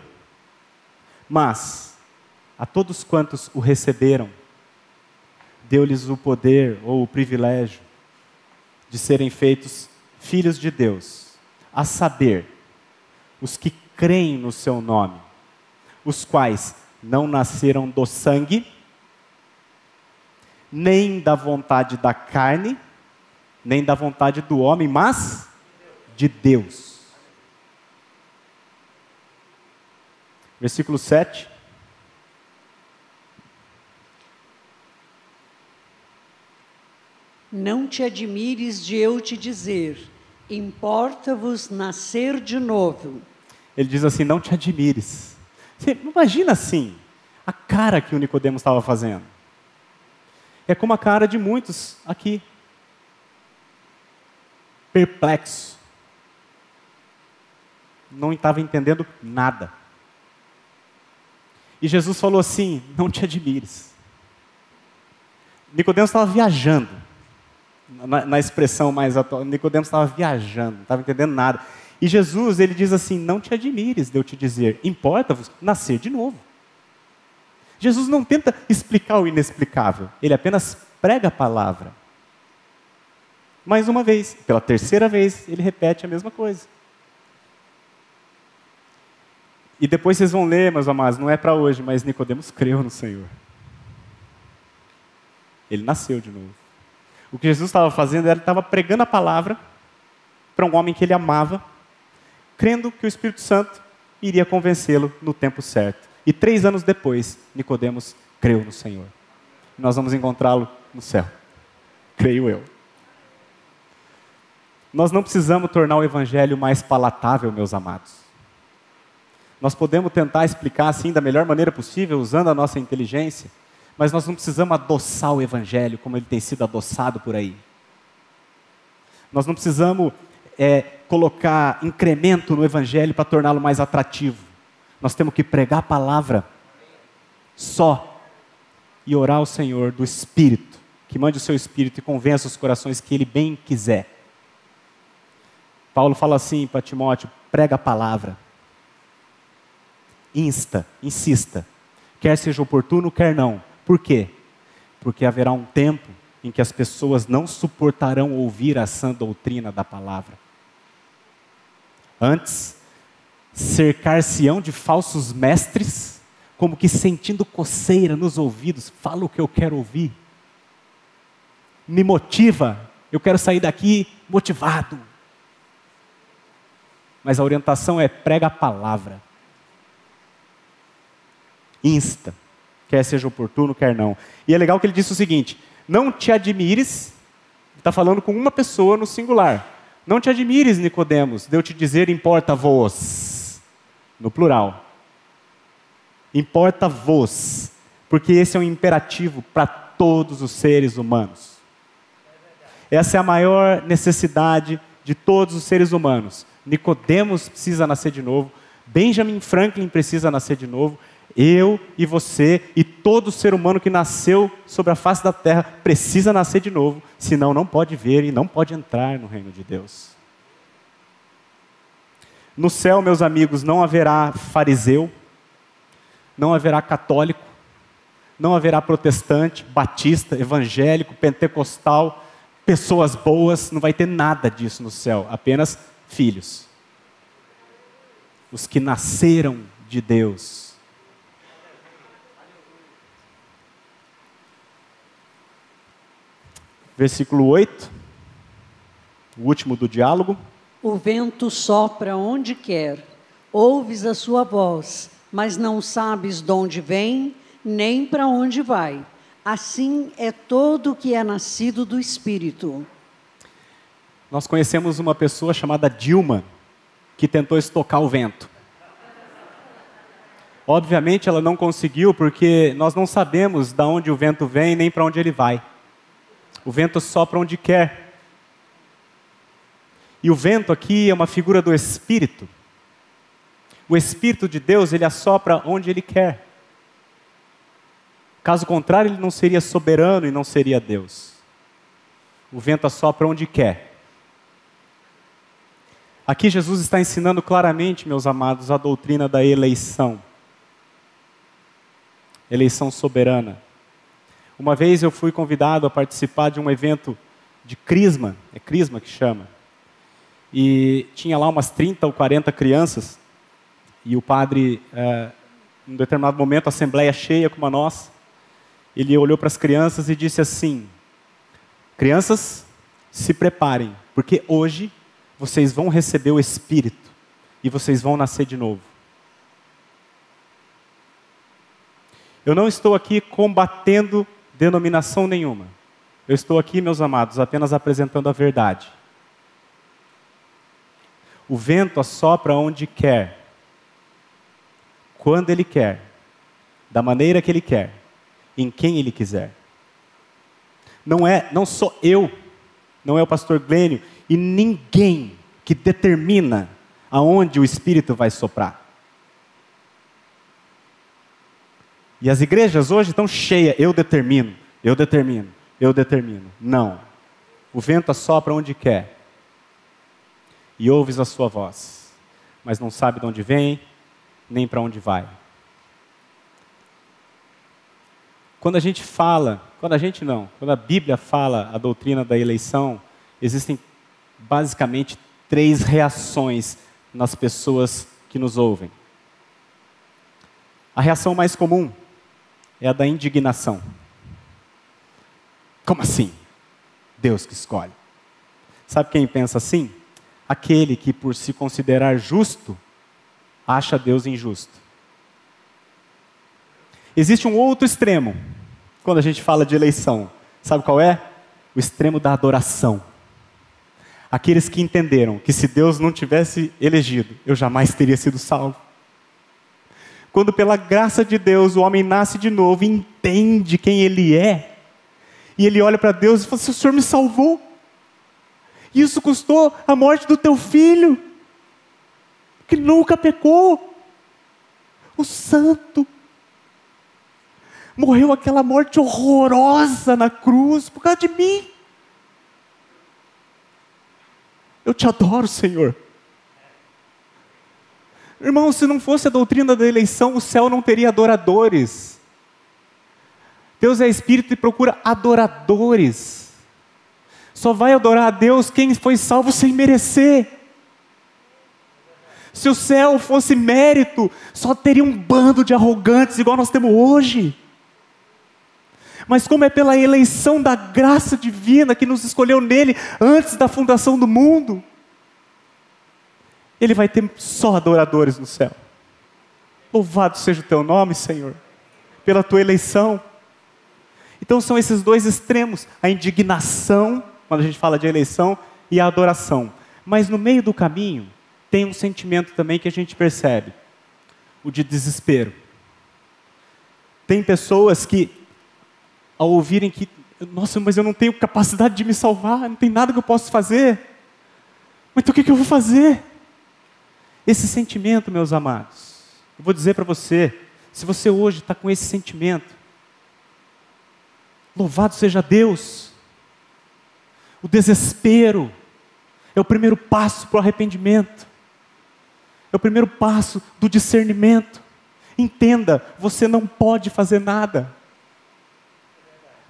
mas a todos quantos o receberam, deu-lhes o poder ou o privilégio de serem feitos filhos de Deus, a saber, os que creem no seu nome, os quais não nasceram do sangue, nem da vontade da carne, nem da vontade do homem, mas de Deus. Versículo 7. Não te admires de eu te dizer, importa-vos nascer de novo. Ele diz assim: não te admires. Você imagina assim, a cara que o Nicodemo estava fazendo. É como a cara de muitos aqui. Perplexo. Não estava entendendo nada. E Jesus falou assim: não te admires. Nicodemo estava viajando. Na, na expressão mais atual, Nicodemo estava viajando, não estava entendendo nada. E Jesus, ele diz assim: Não te admires de eu te dizer, importa-vos nascer de novo. Jesus não tenta explicar o inexplicável, ele apenas prega a palavra. Mais uma vez, pela terceira vez, ele repete a mesma coisa. E depois vocês vão ler, meus amados, não é para hoje, mas Nicodemos creu no Senhor. Ele nasceu de novo. O que Jesus estava fazendo era, estava pregando a palavra para um homem que ele amava, crendo que o Espírito Santo iria convencê-lo no tempo certo. E três anos depois, Nicodemos creu no Senhor. Nós vamos encontrá-lo no céu. Creio eu. Nós não precisamos tornar o Evangelho mais palatável, meus amados. Nós podemos tentar explicar assim da melhor maneira possível, usando a nossa inteligência, mas nós não precisamos adoçar o Evangelho como ele tem sido adoçado por aí. Nós não precisamos é, colocar incremento no Evangelho para torná-lo mais atrativo. Nós temos que pregar a palavra só e orar ao Senhor do Espírito, que mande o seu Espírito e convença os corações que Ele bem quiser. Paulo fala assim para Timóteo: prega a palavra, insta, insista, quer seja oportuno, quer não. Por quê? Porque haverá um tempo em que as pessoas não suportarão ouvir a sã doutrina da palavra. Antes, cercar-se-ão de falsos mestres, como que sentindo coceira nos ouvidos, fala o que eu quero ouvir. Me motiva, eu quero sair daqui motivado. Mas a orientação é prega a palavra. Insta, quer seja oportuno, quer não. E é legal que ele disse o seguinte: não te admires, está falando com uma pessoa no singular. Não te admires, Nicodemos, de eu te dizer importa-vos, no plural. Importa-vos, porque esse é um imperativo para todos os seres humanos. Essa é a maior necessidade de todos os seres humanos. Nicodemos precisa nascer de novo, Benjamin Franklin precisa nascer de novo, eu e você e todo ser humano que nasceu sobre a face da terra precisa nascer de novo, senão não pode ver e não pode entrar no reino de Deus. No céu, meus amigos, não haverá fariseu, não haverá católico, não haverá protestante, batista, evangélico, pentecostal, pessoas boas, não vai ter nada disso no céu, apenas filhos. Os que nasceram de Deus Versículo 8, o último do diálogo. O vento sopra onde quer, ouves a sua voz, mas não sabes de onde vem, nem para onde vai. Assim é todo o que é nascido do Espírito. Nós conhecemos uma pessoa chamada Dilma, que tentou estocar o vento. Obviamente ela não conseguiu, porque nós não sabemos de onde o vento vem nem para onde ele vai. O vento sopra onde quer. E o vento aqui é uma figura do Espírito. O Espírito de Deus, ele assopra onde ele quer. Caso contrário, ele não seria soberano e não seria Deus. O vento assopra onde quer. Aqui Jesus está ensinando claramente, meus amados, a doutrina da eleição. eleição soberana. Uma vez eu fui convidado a participar de um evento de Crisma, é Crisma que chama, e tinha lá umas 30 ou 40 crianças, e o padre, é, em um determinado momento, a assembleia cheia como a nossa, ele olhou para as crianças e disse assim: Crianças, se preparem, porque hoje vocês vão receber o Espírito e vocês vão nascer de novo. Eu não estou aqui combatendo denominação nenhuma. Eu estou aqui, meus amados, apenas apresentando a verdade. O vento assopra onde quer, quando ele quer, da maneira que ele quer, em quem ele quiser. Não é, não sou eu, não é o pastor Glênio e ninguém que determina aonde o espírito vai soprar. E as igrejas hoje estão cheias, eu determino, eu determino, eu determino. Não. O vento assopra onde quer. E ouves a sua voz, mas não sabe de onde vem, nem para onde vai. Quando a gente fala, quando a gente não, quando a Bíblia fala a doutrina da eleição, existem basicamente três reações nas pessoas que nos ouvem. A reação mais comum é a da indignação. Como assim? Deus que escolhe. Sabe quem pensa assim? Aquele que, por se considerar justo, acha Deus injusto. Existe um outro extremo, quando a gente fala de eleição. Sabe qual é? O extremo da adoração. Aqueles que entenderam que se Deus não tivesse elegido, eu jamais teria sido salvo. Quando, pela graça de Deus, o homem nasce de novo e entende quem ele é, e ele olha para Deus e fala: assim, O Senhor me salvou. Isso custou a morte do teu filho, que nunca pecou. O santo morreu aquela morte horrorosa na cruz por causa de mim. Eu te adoro, Senhor. Irmão, se não fosse a doutrina da eleição, o céu não teria adoradores. Deus é espírito e procura adoradores. Só vai adorar a Deus quem foi salvo sem merecer. Se o céu fosse mérito, só teria um bando de arrogantes igual nós temos hoje. Mas como é pela eleição da graça divina que nos escolheu nele antes da fundação do mundo, ele vai ter só adoradores no céu. Louvado seja o teu nome, Senhor, pela tua eleição. Então são esses dois extremos, a indignação, quando a gente fala de eleição, e a adoração. Mas no meio do caminho, tem um sentimento também que a gente percebe: o de desespero. Tem pessoas que, ao ouvirem que, nossa, mas eu não tenho capacidade de me salvar, não tem nada que eu possa fazer. Mas então o que, que eu vou fazer? Esse sentimento, meus amados, eu vou dizer para você, se você hoje está com esse sentimento, louvado seja Deus. O desespero é o primeiro passo para o arrependimento, é o primeiro passo do discernimento. Entenda, você não pode fazer nada.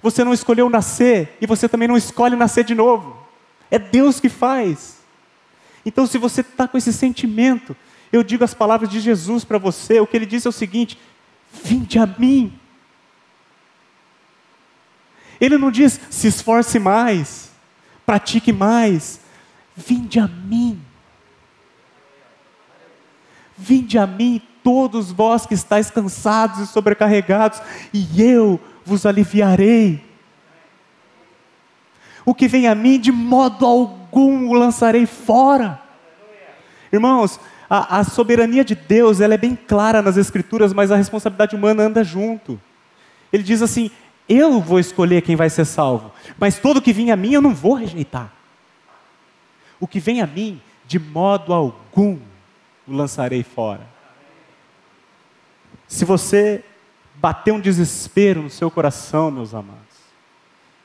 Você não escolheu nascer e você também não escolhe nascer de novo. É Deus que faz. Então, se você está com esse sentimento, eu digo as palavras de Jesus para você. O que ele disse é o seguinte: vinde a mim. Ele não diz se esforce mais, pratique mais. Vinde a mim. Vinde a mim, todos vós que estáis cansados e sobrecarregados, e eu vos aliviarei. O que vem a mim, de modo algum o lançarei fora. Irmãos, a, a, soberania de Deus ela é bem clara nas Escrituras, mas a responsabilidade humana anda junto. Ele diz assim: Eu vou escolher quem vai ser salvo, mas todo que vem a mim eu não vou rejeitar. O que vem a mim, de modo algum o lançarei fora. Se você bater um desespero no seu coração, meus amados,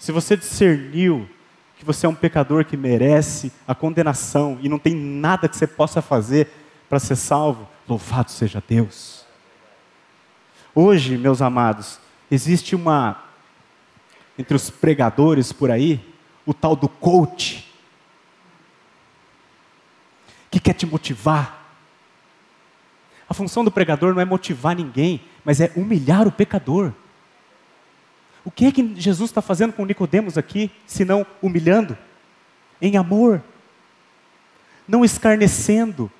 se você discerniu que você é um pecador que merece a condenação e não tem nada que você possa fazer para ser salvo, louvado seja Deus. Hoje, meus amados, existe uma, entre os pregadores por aí, o tal do coach, que quer te motivar. A função do pregador não é motivar ninguém, mas é humilhar o pecador. O que é que Jesus está fazendo com Nicodemos aqui, senão humilhando? Em amor, não escarnecendo,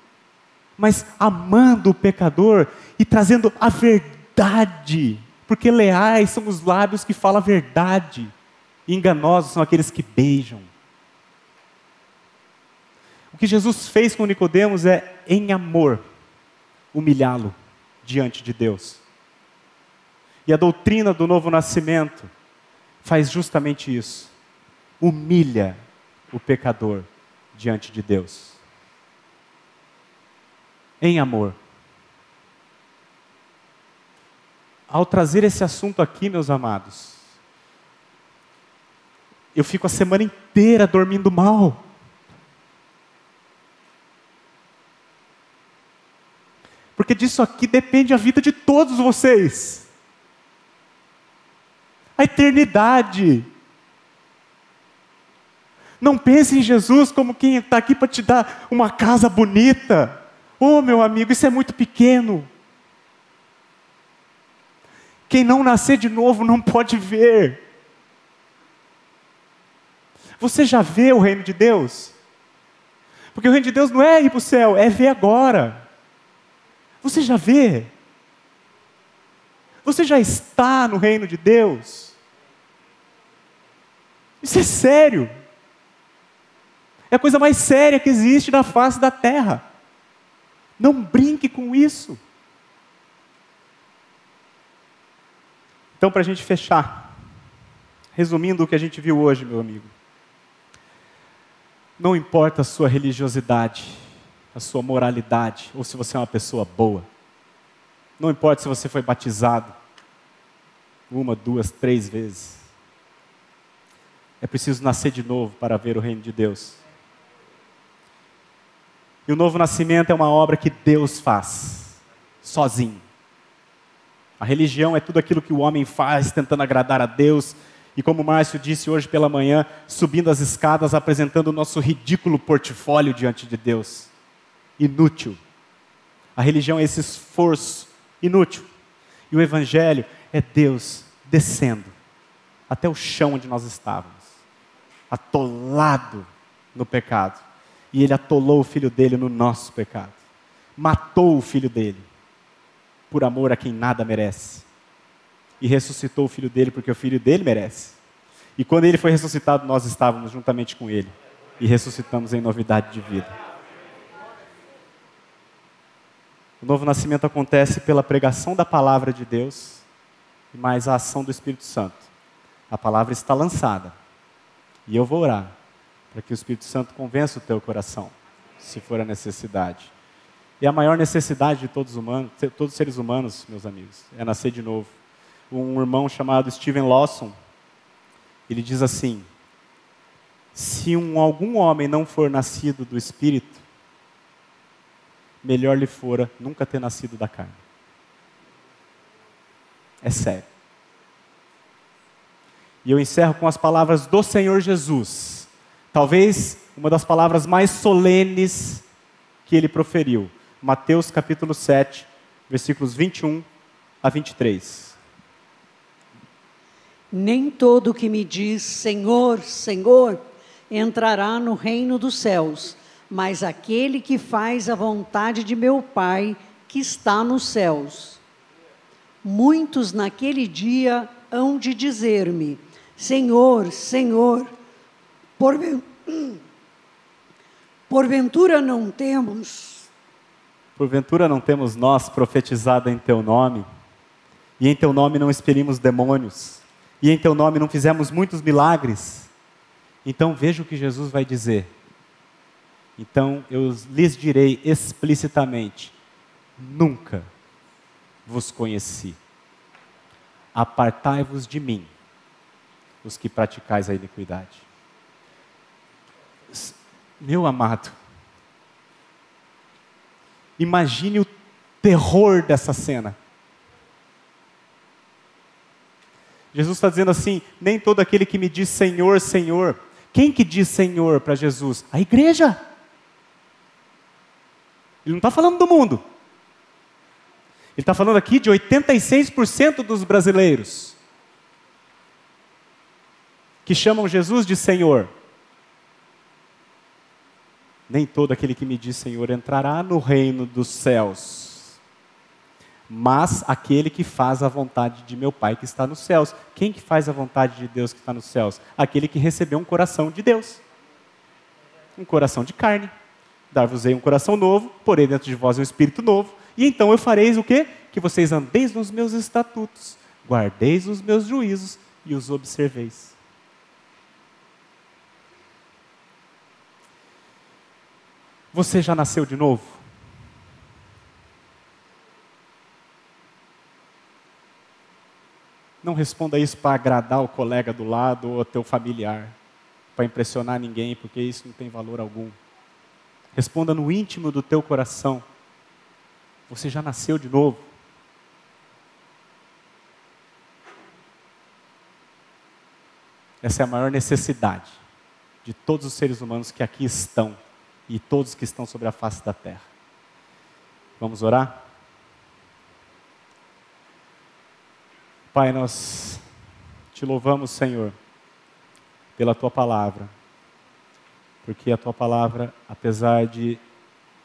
mas amando o pecador e trazendo a verdade, porque leais são os lábios que falam a verdade, e enganosos são aqueles que beijam. O que Jesus fez com Nicodemos é, em amor, humilhá-lo diante de Deus. E a doutrina do novo nascimento faz justamente isso. Humilha o pecador diante de Deus. Em amor. Ao trazer esse assunto aqui, meus amados, eu fico a semana inteira dormindo mal. Porque disso aqui depende a vida de todos vocês. A eternidade. Não pense em Jesus como quem está aqui para te dar uma casa bonita. Oh, meu amigo, isso é muito pequeno. Quem não nascer de novo não pode ver. Você já vê o reino de Deus? Porque o reino de Deus não é ir para o céu, é ver agora. Você já vê? Você já está no reino de Deus? Isso é sério. É a coisa mais séria que existe na face da terra. Não brinque com isso. Então, para a gente fechar, resumindo o que a gente viu hoje, meu amigo. Não importa a sua religiosidade, a sua moralidade, ou se você é uma pessoa boa. Não importa se você foi batizado uma, duas, três vezes. É preciso nascer de novo para ver o reino de Deus. E o novo nascimento é uma obra que Deus faz, sozinho. A religião é tudo aquilo que o homem faz tentando agradar a Deus. E como Márcio disse hoje pela manhã, subindo as escadas, apresentando o nosso ridículo portfólio diante de Deus inútil. A religião é esse esforço inútil. E o Evangelho é Deus descendo até o chão onde nós estávamos, atolado no pecado. E Ele atolou o filho dele no nosso pecado. Matou o filho dele, por amor a quem nada merece. E ressuscitou o filho dele, porque o filho dele merece. E quando ele foi ressuscitado, nós estávamos juntamente com ele. E ressuscitamos em novidade de vida. O novo nascimento acontece pela pregação da palavra de Deus e mais a ação do Espírito Santo. A palavra está lançada. E eu vou orar para que o Espírito Santo convença o teu coração, se for a necessidade. E a maior necessidade de todos, humanos, todos os seres humanos, meus amigos, é nascer de novo. Um irmão chamado Steven Lawson, ele diz assim: se um, algum homem não for nascido do Espírito, melhor lhe fora nunca ter nascido da carne. É sério. E eu encerro com as palavras do Senhor Jesus. Talvez uma das palavras mais solenes que ele proferiu. Mateus capítulo 7, versículos 21 a 23. Nem todo que me diz Senhor, Senhor, entrará no reino dos céus, mas aquele que faz a vontade de meu Pai que está nos céus. Muitos naquele dia hão de dizer-me: Senhor, Senhor, porventura não temos. Porventura não temos nós profetizado em teu nome, e em teu nome não expelimos demônios, e em teu nome não fizemos muitos milagres. Então veja o que Jesus vai dizer então eu lhes direi explicitamente: nunca vos conheci. Apartai-vos de mim, os que praticais a iniquidade. Meu amado, imagine o terror dessa cena. Jesus está dizendo assim: nem todo aquele que me diz Senhor, Senhor. Quem que diz Senhor para Jesus? A igreja. Ele não está falando do mundo. Ele está falando aqui de 86% dos brasileiros que chamam Jesus de Senhor. Nem todo aquele que me diz Senhor entrará no reino dos céus, mas aquele que faz a vontade de meu Pai que está nos céus. Quem que faz a vontade de Deus que está nos céus? Aquele que recebeu um coração de Deus, um coração de carne. Dar-vos-ei um coração novo, porém dentro de vós um espírito novo, e então eu fareis o quê? Que vocês andeis nos meus estatutos, guardeis os meus juízos e os observeis. Você já nasceu de novo? Não responda isso para agradar o colega do lado ou o teu familiar, para impressionar ninguém, porque isso não tem valor algum. Responda no íntimo do teu coração. Você já nasceu de novo? Essa é a maior necessidade de todos os seres humanos que aqui estão e todos que estão sobre a face da terra. Vamos orar? Pai, nós te louvamos, Senhor, pela tua palavra, porque a tua palavra, apesar de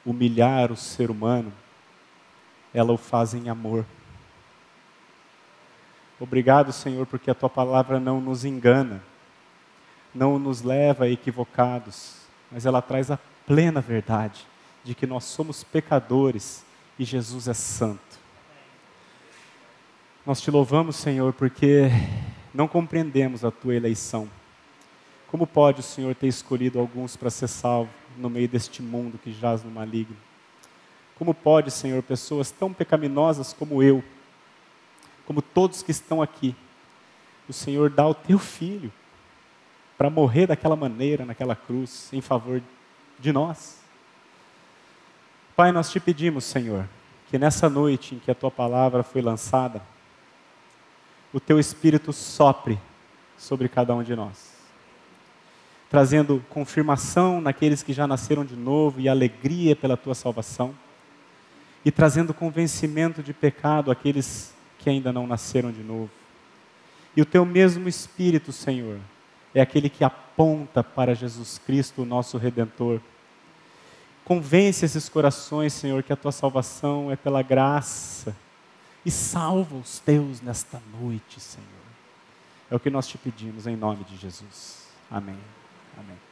humilhar o ser humano, ela o faz em amor. Obrigado, Senhor, porque a tua palavra não nos engana, não nos leva equivocados, mas ela traz a plena verdade de que nós somos pecadores e Jesus é santo. Nós te louvamos, Senhor, porque não compreendemos a tua eleição. Como pode o Senhor ter escolhido alguns para ser salvo no meio deste mundo que jaz no maligno? Como pode, Senhor, pessoas tão pecaminosas como eu, como todos que estão aqui, o Senhor dá o teu filho para morrer daquela maneira, naquela cruz, em favor de nós. Pai, nós te pedimos, Senhor, que nessa noite em que a tua palavra foi lançada, o teu espírito sopre sobre cada um de nós, trazendo confirmação naqueles que já nasceram de novo e alegria pela tua salvação, e trazendo convencimento de pecado àqueles que ainda não nasceram de novo. E o teu mesmo espírito, Senhor, é aquele que aponta para Jesus Cristo, o nosso redentor. Convence esses corações, Senhor, que a tua salvação é pela graça. E salva os teus nesta noite, Senhor. É o que nós te pedimos em nome de Jesus. Amém. Amém.